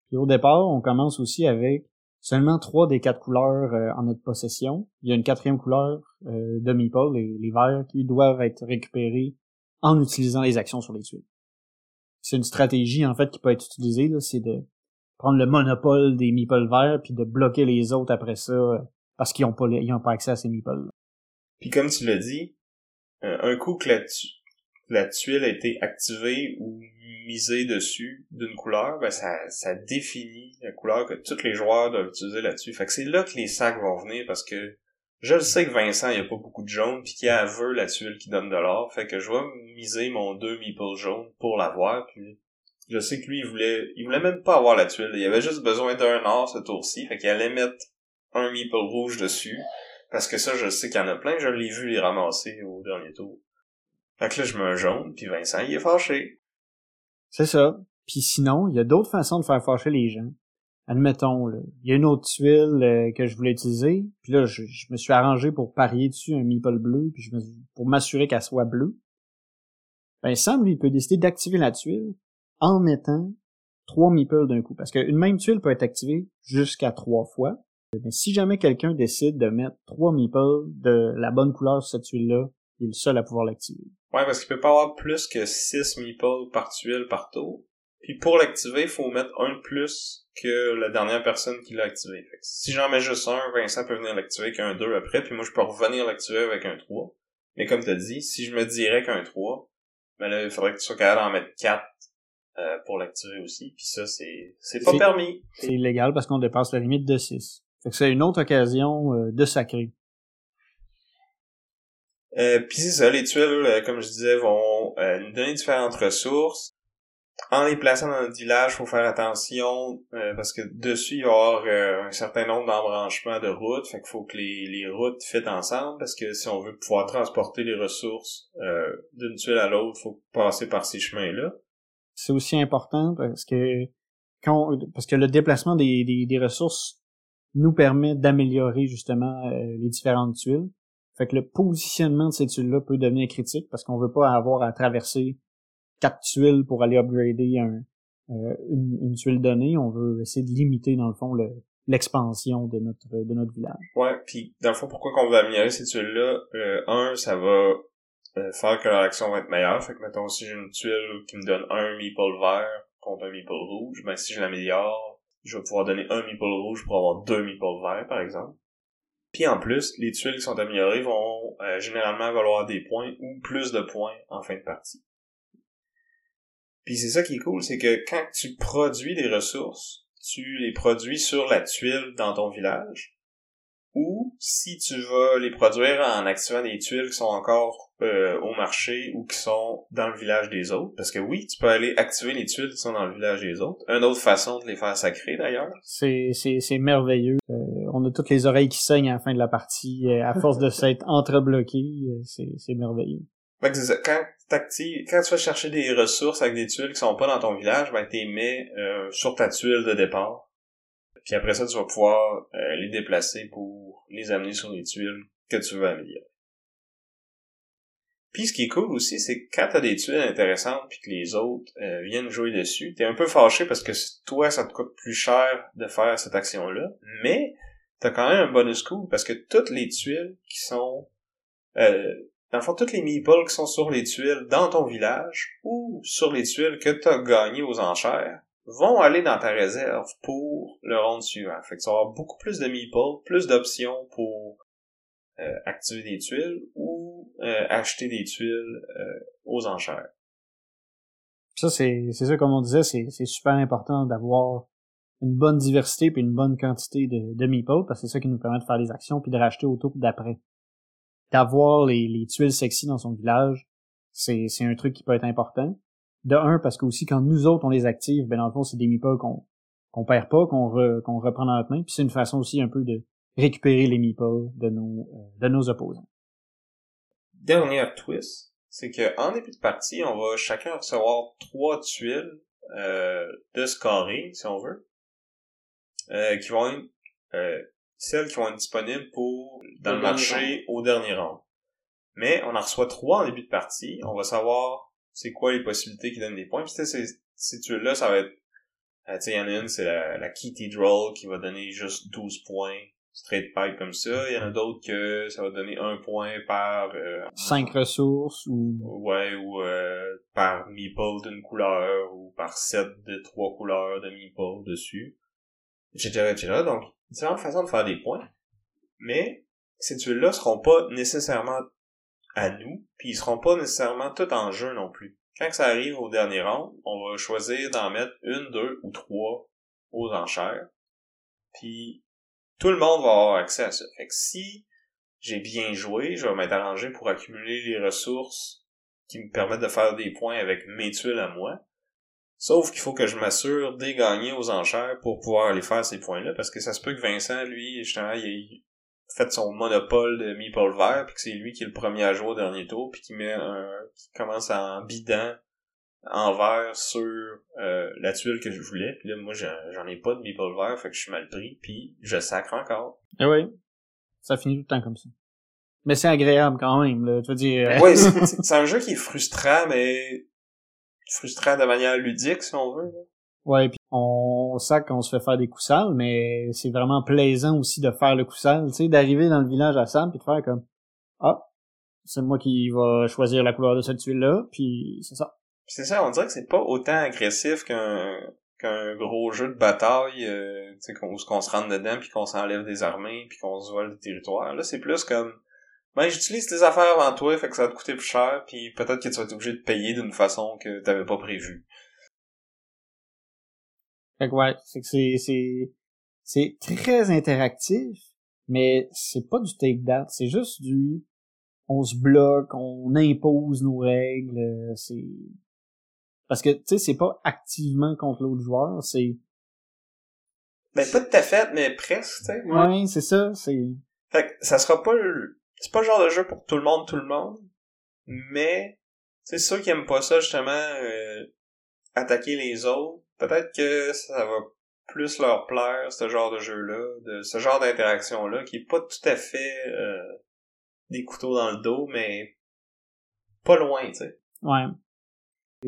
Puis au départ, on commence aussi avec seulement trois des quatre couleurs euh, en notre possession. Il y a une quatrième couleur de meeple, les, les verts, qui doivent être récupérés en utilisant les actions sur les tuiles. C'est une stratégie en fait qui peut être utilisée, c'est de prendre le monopole des meeples verts puis de bloquer les autres après ça euh, parce qu'ils ont pas ils ont pas accès à ces meeples. Puis comme tu l'as dit, euh, un coup que la, tuile a été activée ou misée dessus d'une couleur, ben ça, ça définit la couleur que tous les joueurs doivent utiliser là-dessus. Fait que c'est là que les sacs vont venir parce que je le sais que Vincent, il y a pas beaucoup de jaune puis qu'il a la tuile qui donne de l'or. Fait que je vais miser mon deux meeples jaunes pour l'avoir puis je sais que lui, il voulait, il voulait même pas avoir la tuile. Il avait juste besoin d'un or ce tour-ci. Fait qu'il allait mettre un meeple rouge dessus. Parce que ça, je sais qu'il y en a plein. Je l'ai vu les ramasser au dernier tour. Fait que là, je mets un jaune, puis Vincent, il est fâché. C'est ça. Puis sinon, il y a d'autres façons de faire fâcher les gens. Admettons, là, il y a une autre tuile euh, que je voulais utiliser, puis là, je, me suis arrangé pour parier dessus un meeple bleu, puis je me, pour m'assurer qu'elle soit bleue. Sam, lui, il peut décider d'activer la tuile, en mettant trois meeples d'un coup. Parce qu'une même tuile peut être activée jusqu'à trois fois. Mais si jamais quelqu'un décide de mettre trois meeples de la bonne couleur sur cette tuile-là, il est le seul à pouvoir l'activer. Ouais, parce qu'il peut pas avoir plus que six meeples par tuile par tour. Puis pour l'activer, il faut mettre un de plus que la dernière personne qui l'a activé. si j'en mets juste un, Vincent peut venir l'activer avec un 2 après, puis moi je peux revenir l'activer avec un 3. Mais comme t'as dit, si je me dirais qu'un 3, ben là, il faudrait que tu sois capable d'en mettre 4 euh, pour l'activer aussi. Puis ça, c'est c'est pas permis. C'est illégal parce qu'on dépasse la limite de 6. Fait que c'est une autre occasion euh, de sacrer. Euh, puis c'est ça, les tuiles, euh, comme je disais, vont nous donner différentes ressources. En les plaçant dans notre village, faut faire attention parce que dessus, il va y avoir un certain nombre d'embranchements de routes. Fait qu'il faut que les, les routes fitent ensemble parce que si on veut pouvoir transporter les ressources d'une tuile à l'autre, faut passer par ces chemins-là c'est aussi important parce que quand, parce que le déplacement des, des, ressources nous permet d'améliorer justement euh, les différentes tuiles. Fait que le positionnement de ces tuiles-là peut devenir critique parce qu'on veut pas avoir à traverser quatre tuiles pour aller upgrader un, euh, une, tuile donnée. On veut essayer de limiter dans le fond l'expansion de notre de notre village. Ouais, puis dans le fond, pourquoi qu'on veut améliorer ces tuiles-là? Euh, Un, ça va euh, faire que leur action va être meilleure. Fait que mettons si j'ai une tuile qui me donne un meeple vert contre un meeple rouge, ben si je l'améliore, je vais pouvoir donner un meeple rouge pour avoir deux meeples verts, par exemple. Puis en plus, les tuiles qui sont améliorées vont euh, généralement valoir des points ou plus de points en fin de partie. Puis c'est ça qui est cool, c'est que quand tu produis des ressources, tu les produis sur la tuile dans ton village, ou si tu vas les produire en activant des tuiles qui sont encore euh, au marché ou qui sont dans le village des autres. Parce que oui, tu peux aller activer les tuiles qui sont dans le village des autres. Une autre façon de les faire sacrer d'ailleurs. C'est, c'est, c'est merveilleux. Euh, on a toutes les oreilles qui saignent à la fin de la partie. Euh, à force de s'être (laughs) entrebloqué, c'est, c'est merveilleux. Quand tu vas chercher des ressources avec des tuiles qui sont pas dans ton village, ben t'es mets sur ta tuile de départ. Puis après ça, tu vas pouvoir les déplacer pour les amener sur les tuiles que tu veux améliorer. Puis ce qui est cool aussi, c'est que quand t'as des tuiles intéressantes puis que les autres euh, viennent jouer dessus, t'es un peu fâché parce que toi, ça te coûte plus cher de faire cette action-là, mais t'as quand même un bonus cool parce que toutes les tuiles qui sont... Euh, dans le fond, toutes les meeples qui sont sur les tuiles dans ton village ou sur les tuiles que t'as gagnées aux enchères vont aller dans ta réserve pour le round suivant. Fait que tu vas avoir beaucoup plus de meeples, plus d'options pour euh, activer des tuiles ou euh, acheter des tuiles euh, aux enchères. Ça, c'est, c'est ça, comme on disait, c'est, c'est super important d'avoir une bonne diversité puis une bonne quantité de, de meeples, parce que c'est ça qui nous permet de faire des actions puis de racheter au tour d'après. D'avoir les, les tuiles sexy dans son village, c'est, c'est un truc qui peut être important. De un, parce que aussi quand nous autres on les active, ben dans le fond, c'est des meeples qu'on qu'on perd pas, qu'on qu'on reprend dans notre main. Puis c'est une façon aussi un peu de récupérer les meeples de nos euh, de nos opposants. Dernière twist, c'est que en début de partie, on va chacun recevoir trois tuiles euh, de scoring, si on veut, euh, qui vont être euh, celles qui vont être disponibles pour dans le, marché au dernier round. Mais on en reçoit trois en début de partie. On va savoir c'est quoi les possibilités qui donnent des points. Puis ces, ces tuiles-là, ça va être... Euh, tu sais, il y en a une, c'est la, la Kitty Droll qui va donner juste 12 points straight pipe comme ça. Il y en a d'autres que ça va donner un point par... Euh, Cinq ressources ou... Ouais, ou euh, par meeple d'une couleur, ou par set de trois couleurs de meeple dessus, etc., etc. Donc, différentes façons de faire des points. Mais ces tuiles-là seront pas nécessairement à nous, puis ils seront pas nécessairement tout en jeu non plus. Quand ça arrive au dernier round, on va choisir d'en mettre une, deux ou trois aux enchères. Puis tout le monde va avoir accès à ça. Fait si j'ai bien joué, je vais m'être arrangé pour accumuler les ressources qui me permettent de faire des points avec mes tuiles à moi. Sauf qu'il faut que je m'assure de gagner aux enchères pour pouvoir aller faire ces points-là, parce que ça se peut que Vincent, lui, justement, il fait son monopole de Meeple vert, puis que c'est lui qui est le premier à jouer au dernier tour, puis qui met un, qui commence en bidant en vert sur euh, la tuile que je voulais. Puis là, moi, j'en ai pas de Meeple vert, fait que je suis mal pris, puis je sacre encore. Eh oui, ça finit tout le temps comme ça. Mais c'est agréable quand même, là, tu veux dire... Euh, oui, (laughs) c'est un jeu qui est frustrant, mais frustrant de manière ludique, si on veut. Là. Ouais, puis on sait qu'on se fait faire des coups sales, mais c'est vraiment plaisant aussi de faire le coup sale, tu sais, d'arriver dans le village à Sam puis de faire comme ah, c'est moi qui va choisir la couleur de cette tuile là, puis c'est ça. C'est ça, on dirait que c'est pas autant agressif qu'un gros jeu de bataille, euh, tu sais, qu'on se rentre dedans puis qu'on s'enlève des armées puis qu'on se vole des territoires. Là, c'est plus comme ben j'utilise tes affaires avant toi, fait que ça va te coûter plus cher, puis peut-être que tu vas être obligé de payer d'une façon que t'avais pas prévu. Fait que ouais, c'est que c'est c'est c'est très interactif, mais c'est pas du take that, c'est juste du on se bloque, on impose nos règles, c'est parce que tu sais c'est pas activement contre l'autre joueur, c'est ben pas tout à fait, mais presque, tu sais. Ouais, c'est ça, c'est fait que ça sera pas le c'est pas le genre de jeu pour tout le monde, tout le monde, mais c'est ceux qui aiment pas ça justement euh, attaquer les autres, peut-être que ça va plus leur plaire ce genre de jeu-là, de ce genre d'interaction-là, qui est pas tout à fait euh, des couteaux dans le dos, mais pas loin, tu sais. Ouais.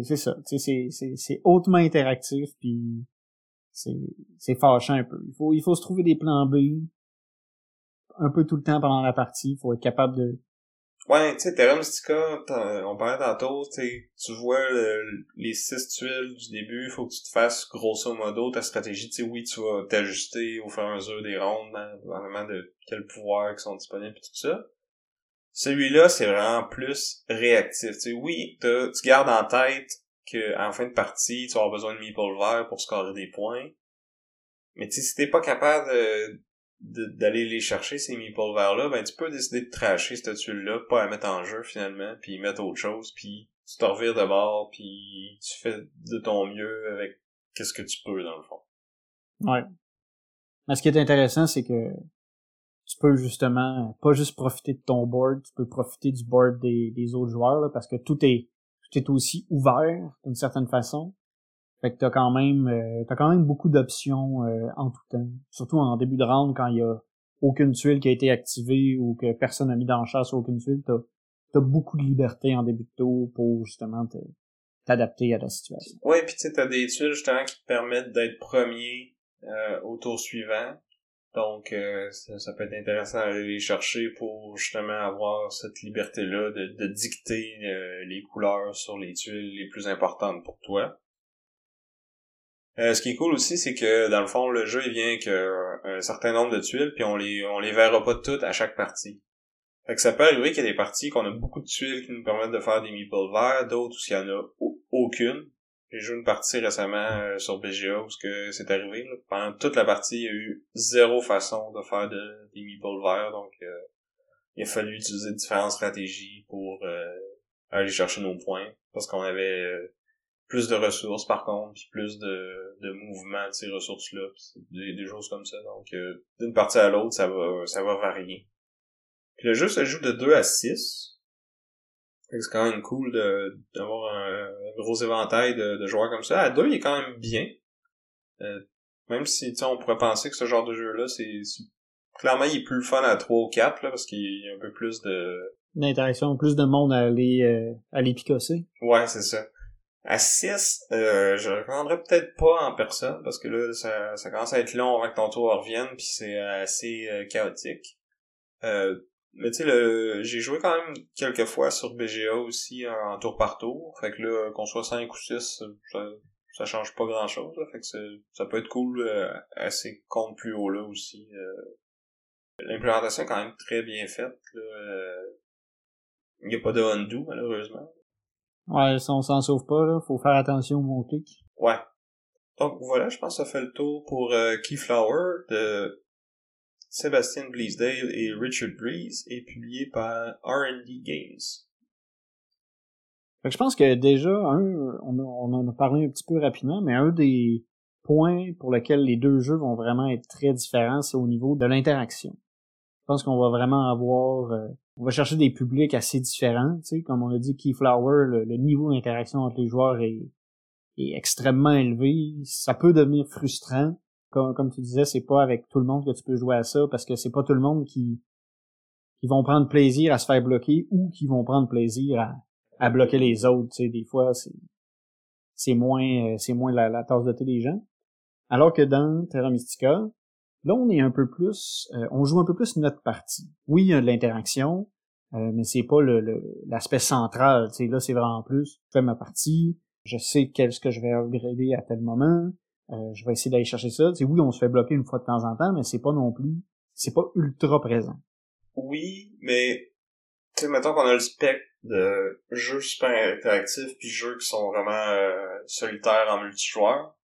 C'est ça, tu sais, c'est hautement interactif, puis c'est fâchant un peu. Il faut il faut se trouver des plans B, un peu tout le temps pendant la partie. Il faut être capable de... Ouais, tu sais, Terra Mystica, on parlait tantôt, tu vois les six tuiles du début, faut que tu te fasses grosso modo ta stratégie. Tu sais, oui, tu vas t'ajuster au fur et à mesure des rondes, vraiment de quels pouvoirs qui sont disponibles et tout ça. Celui-là, c'est vraiment plus réactif. Tu sais, oui, tu gardes en tête qu'en fin de partie, tu vas avoir besoin de meeple vert pour scorer des points. Mais tu sais, si t'es pas capable de, d'aller les chercher ces meeples verts là ben tu peux décider de tracher cette tuile là pas la mettre en jeu finalement puis mettre autre chose puis tu te revires de bord puis tu fais de ton mieux avec qu'est-ce que tu peux dans le fond. Ouais. Mais ce qui est intéressant c'est que tu peux justement pas juste profiter de ton board tu peux profiter du board des, des autres joueurs là, parce que tout est tout est aussi ouvert d'une certaine façon fait que t'as quand même euh, t'as quand même beaucoup d'options euh, en tout temps. Surtout en début de round quand il y a aucune tuile qui a été activée ou que personne n'a mis dans chasse aucune tuile, t'as as beaucoup de liberté en début de tour pour justement t'adapter à la situation. Oui, puis tu t'as des tuiles justement qui te permettent d'être premier euh, au tour suivant. Donc ça, peut être intéressant d'aller les chercher pour justement avoir cette liberté-là de, de dicter les couleurs sur les tuiles les plus importantes pour toi. Euh, ce qui est cool aussi, c'est que dans le fond, le jeu il vient avec euh, un certain nombre de tuiles, puis on les on les verra pas toutes à chaque partie. Fait que ça peut arriver qu'il y a des parties qu'on a beaucoup de tuiles qui nous permettent de faire des meeples verts, d'autres où il y en a aucune. J'ai joué une partie récemment euh, sur BGA où que c'est arrivé. Pendant toute la partie, il y a eu zéro façon de faire de, des meeples verts, donc il a fallu utiliser différentes stratégies pour aller chercher nos points, parce qu'on avait plus de ressources par contre, puis plus de, de mouvement de ces ressources-là, des, des choses comme ça. Donc euh, d'une partie à l'autre, ça va ça va varier. Puis le jeu se joue de 2 à 6. C'est quand même cool d'avoir un, gros éventail de, de, joueurs comme ça. À 2, il est quand même bien. Euh, même si on pourrait penser que ce genre de jeu-là, c'est. Clairement, il est plus fun à 3 ou 4, là, parce qu'il y a un peu plus de. D'interaction, plus de monde à aller, euh, à aller picosser. Ouais, c'est ça. À 6, euh, je recommanderais peut-être pas en personne, parce que là, ça, ça commence à être long avant que ton tour revienne, puis c'est assez euh, chaotique. Euh, mais tu sais, j'ai joué quand même quelques fois sur BGA aussi en tour par tour. Fait que là, qu'on soit 5 ou 6, ça, ça change pas grand chose. Fait que ça peut être cool à ces comptes plus haut là aussi. Euh. L'implémentation est quand même très bien faite. Euh. Il n'y a pas de undo malheureusement. Ouais, ça on s'en sauve pas là. Faut faire attention au clic. Ouais. Donc voilà, je pense que ça fait le tour pour Keyflower de Sébastien Bleasdale et Richard Breeze et publié par R&D Games. je pense que déjà, un, on, en a parlé un petit peu rapidement, mais un des points pour lesquels les deux jeux vont vraiment être très différents, c'est au niveau de l'interaction. Je pense qu'on va vraiment avoir... Euh, on va chercher des publics assez différents, tu sais, comme on a dit, Keyflower, le, niveau d'interaction entre les joueurs est, est extrêmement élevé. Ça peut devenir frustrant comme, tu disais, c'est pas avec tout le monde que tu peux jouer à ça parce que c'est pas tout le monde qui qui vont prendre plaisir à se faire bloquer ou qui vont prendre plaisir à, à bloquer les autres. Tu sais, des fois, c'est c'est moins euh, c'est moins la, la tasse de thé des gens. Alors que dans Terra Mystica, là, on est un peu plus, euh, on joue un peu plus notre partie. Oui, il y a de l'interaction, euh, mais c'est pas le l'aspect central. Tu sais, là, c'est vraiment plus, je fais ma partie, je sais qu'est-ce que je vais upgrader à tel moment, euh, je vais essayer d'aller chercher ça. C'est oui, on se fait bloquer une fois de temps en temps, mais c'est pas non plus, c'est pas ultra présent. Oui, mais tu sais, mettons qu'on a le spectre de jeux super interactifs puis jeux qui sont vraiment euh, solitaires en multijoueur.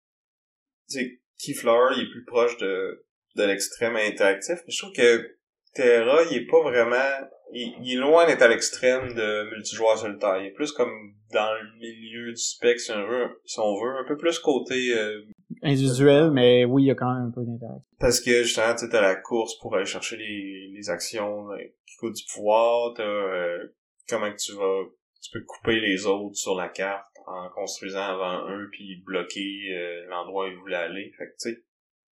Tu sais, Keyflower, il est plus proche de, de l'extrême interactif, mais je trouve que Terra, il est pas vraiment il, est loin d'être à l'extrême de multijoueur solitaire. Il est plus comme dans le milieu du spec, si on veut, si on veut un peu plus côté... Euh, Individuel, mais oui, il y a quand même un peu d'intérêt. Parce que justement, tu à la course pour aller chercher les, les actions euh, qui coûtent du pouvoir, t'as euh, comment que tu vas... Tu peux couper les autres sur la carte en construisant avant eux puis bloquer l'endroit où ils voulaient aller. Fait que tu sais,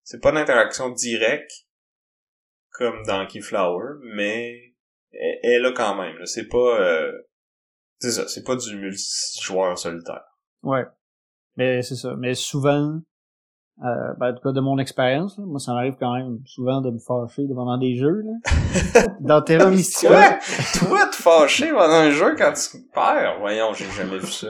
c'est pas d'interaction directe comme dans Keyflower, mais elle, est là quand même. C'est pas... Euh, c'est ça, c'est pas du multijoueur solitaire. Ouais. Mais c'est ça. Mais souvent, euh, ben, en tout cas de mon expérience, moi ça m'arrive quand même souvent de me fâcher devant des jeux. Là. (laughs) Dans Terra Mystica. toi, te fâcher pendant un jeu quand tu perds? Voyons, j'ai jamais vu ça.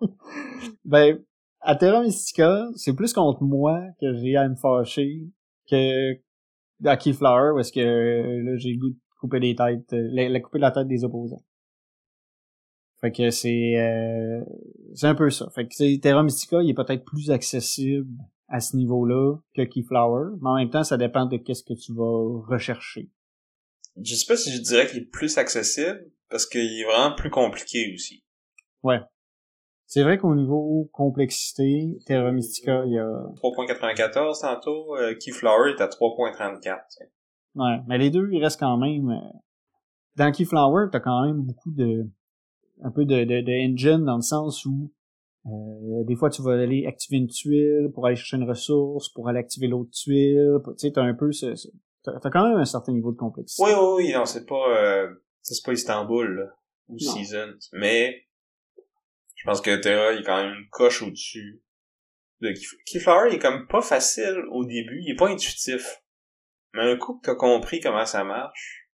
(laughs) ben, à Terra Mystica, c'est plus contre moi que j'ai à me fâcher que à Keyflower, parce que là j'ai le goût de couper des têtes, euh, la, couper la tête des opposants. Fait que c'est euh, c'est un peu ça. Fait que Terra Mystica, il est peut-être plus accessible à ce niveau-là que Keyflower, mais en même temps, ça dépend de qu'est-ce que tu vas rechercher. Je sais pas si je dirais qu'il est plus accessible, parce qu'il est vraiment plus compliqué aussi. Ouais. C'est vrai qu'au niveau complexité, Terra Mystica, il y a... 3.94 tantôt, euh, Keyflower est à 3.34. Ouais, mais les deux, ils restent quand même... Euh, dans Keyflower, t'as quand même beaucoup de... un peu de, de, de engine dans le sens où euh, des fois, tu vas aller activer une tuile pour aller chercher une ressource, pour aller activer l'autre tuile. Tu sais, t'as un peu ce, t'as, quand même un certain niveau de complexité. Oui, oui, oui, non, c'est pas, euh, c'est pas Istanbul, là, ou Seasons. Mais, je pense que Terra, il est quand même une coche au-dessus de Keyflower. il est comme pas facile au début, il est pas intuitif. Mais un coup que t'as compris comment ça marche,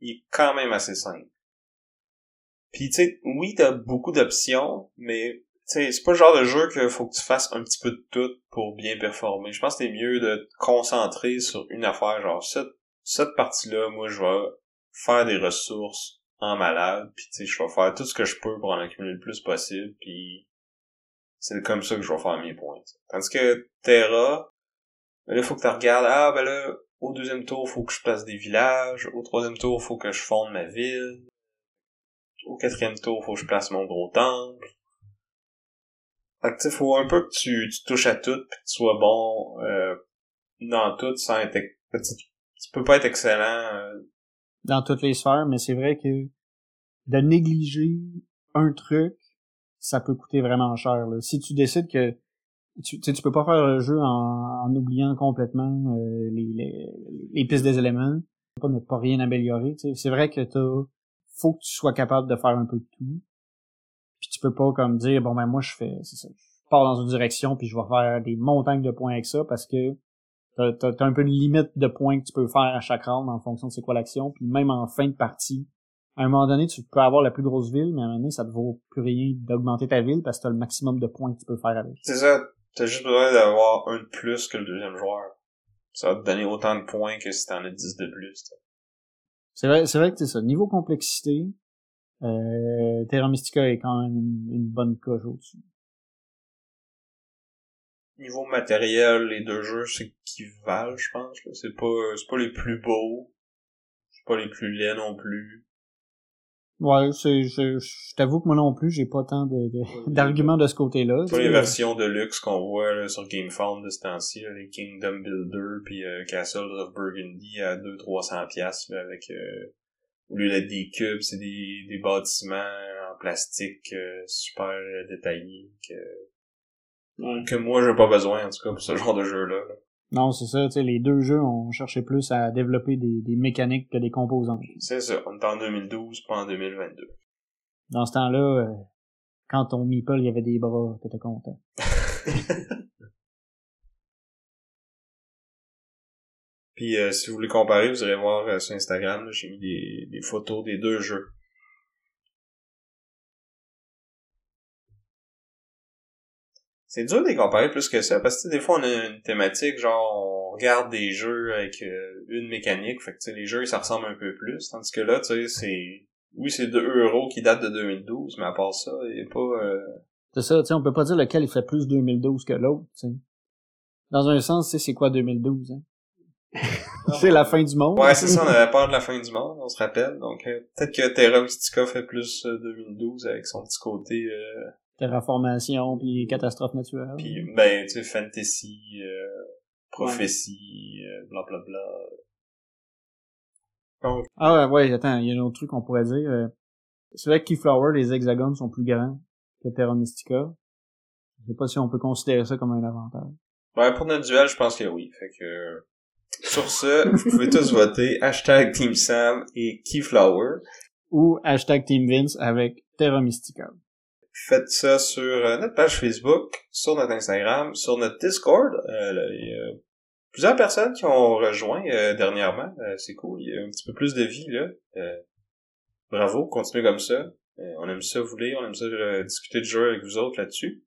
il est quand même assez simple. Puis tu sais, oui, t'as beaucoup d'options, mais c'est pas le genre de jeu qu'il faut que tu fasses un petit peu de tout pour bien performer. Je pense que c'est mieux de te concentrer sur une affaire, genre cette, cette partie-là, moi je vais faire des ressources en malade, puis tu sais, je vais faire tout ce que je peux pour en accumuler le plus possible, puis c'est comme ça que je vais faire mes points. Tandis que Terra, ben là, faut que tu regardes, ah ben là, au deuxième tour, faut que je place des villages, au troisième tour, faut que je fonde ma ville, au quatrième tour, faut que je place mon gros temple, Fait que, faut un peu que tu, tu touches à tout, pis que tu sois bon euh, dans tout sans être... Tu, tu peux pas être excellent euh, dans toutes les sphères, mais c'est vrai que de négliger un truc, ça peut coûter vraiment cher. Là. Si tu décides que tu, tu peux pas faire le jeu en, en oubliant complètement euh, les, les, les, pistes des éléments, pas ne pas rien améliorer. C'est vrai que t'as faut que tu sois capable de faire un peu de tout. Puis tu peux pas comme dire bon ben moi je fais c'est ça. Je pars dans une direction puis je vais faire des montagnes de points avec ça parce que t'as as, un peu une limite de points que tu peux faire à chaque round en fonction de c'est quoi l'action. Puis même en fin de partie, à un moment donné, tu peux avoir la plus grosse ville, mais à un moment donné, ça te vaut plus rien d'augmenter ta ville parce que t'as le maximum de points que tu peux faire avec. C'est ça. T'as juste besoin d'avoir un de plus que le deuxième joueur. Ça va te donner autant de points que si t'en as 10 de plus. C'est vrai, c'est vrai que c'est ça. Niveau complexité, euh, Terra Mystica est quand même une, bonne coche au-dessus. Niveau matériel, les deux jeux s'équivalent, je pense. C'est pas, c'est pas les plus beaux. C'est pas les plus laids non plus. Ouais, c'est, je, je t'avoue que moi non plus, j'ai pas tant de, (laughs) d'arguments de, ce côté-là. Pas les versions de luxe qu'on voit là, sur GameFound de ce temps-ci, les Kingdom Builder puis euh, Castles of Burgundy à 200-300 pièces avec euh, au lieu d'être des cubes, c'est des, des bâtiments en plastique euh, super détaillés que, que moi j'ai pas besoin en tout cas pour ce genre de jeu-là. là non, c'est ça, tu sais, les deux jeux ont cherché plus à développer des, des mécaniques que des composants. C'est ça, on est en 2012, pas en 2022. Dans ce temps-là, euh, quand ton Meeple, il y avait des bras, t'étais content. (laughs) Puis euh, si vous voulez comparer, vous irez voir euh, sur Instagram, j'ai mis des, des photos des deux jeux. C'est dur de les comparer plus que ça, parce que des fois on a une thématique, genre on regarde des jeux avec euh, une mécanique, fait que les jeux ça ressemble un peu plus, tandis que là, tu sais, c'est... Oui, c'est 2 euros qui date de 2012, mais à part ça, il est pas... Euh... C'est ça, tu sais, on peut pas dire lequel il fait plus 2012 que l'autre, tu sais. Dans un sens, tu sais, c'est quoi 2012, hein? (laughs) c'est la fin du monde. Ouais, c'est ça, on avait peur de la fin du monde, on se rappelle. Donc, euh, peut-être que Terra Mystica fait plus 2012 euh, avec son petit côté terraformation puis catastrophe naturelle. Puis ben tu sais fantasy, euh, prophétie, ouais. bla bla bla. Ah ouais, attends, il y a un autre truc qu'on pourrait dire. Euh, c'est vrai que Keyflower, les hexagones sont plus grands que Terra Mystica. Je sais pas si on peut considérer ça comme un avantage. Ouais, pour notre duel, je pense que oui. Fait que sur ce, vous pouvez tous voter hashtag Team Sam et Keyflower. Ou hashtag Team Vince avec Terra Mystica faites ça sur euh, notre page Facebook, sur notre Instagram, sur notre Discord. Euh, il y a plusieurs personnes qui ont rejoint euh, dernièrement. c'est cool. Il y a un petit peu plus de vie là. bravo, continuez comme ça. on aime ça vous lire, on aime ça discuter de jeux avec vous autres là-dessus.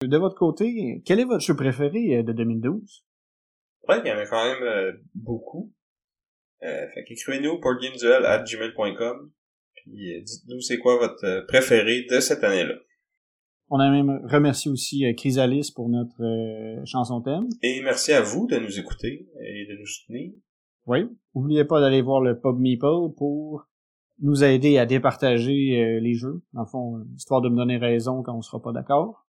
De votre côté, quel est votre jeu préféré de 2012? Ouais, il y en a quand même beaucoup. fait qu'écrivez-nous gmail.com puis dites-nous c'est quoi votre préféré de cette année-là? On a même remercié aussi euh, Chrysalis pour notre euh, chanson thème. Et merci à vous de nous écouter et de nous soutenir. Oui. N'oubliez pas d'aller voir le Pub Meeple pour nous aider à départager euh, les jeux, en fond, histoire de me donner raison quand on sera pas d'accord.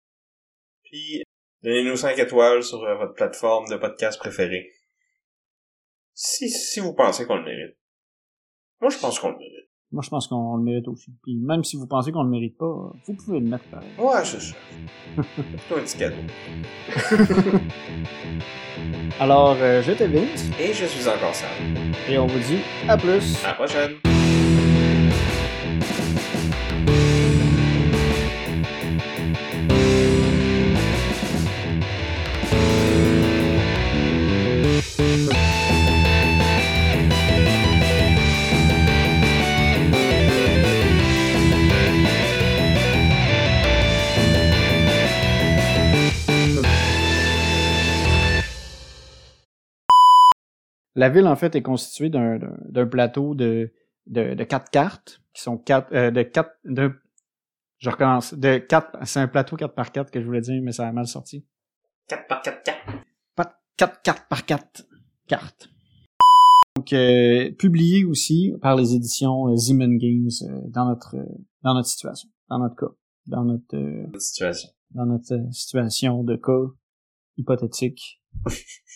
Puis, donnez-nous 5 étoiles sur votre plateforme de podcast préférée. Si, si vous pensez qu'on le mérite. Moi, je pense qu'on le mérite. Moi, je pense qu'on le mérite aussi. Puis même si vous pensez qu'on le mérite pas, vous pouvez le mettre pareil. Ouais, c'est ça. c'est un petit cadeau. (laughs) Alors, euh, je te Vince. Et je suis encore Sam. Et on vous dit à plus. À la prochaine. La ville, en fait, est constituée d'un plateau de, de, de, quatre cartes, qui sont quatre, euh, de quatre, de, je recommence, de quatre, c'est un plateau 4 par 4 que je voulais dire, mais ça a mal sorti. 4 par 4 cartes. 4 4 par 4 cartes. Donc, euh, publié aussi par les éditions euh, Zeman Games euh, dans notre dans notre situation, dans notre cas, dans notre, situation. dans notre situation de cas hypothétique. (laughs)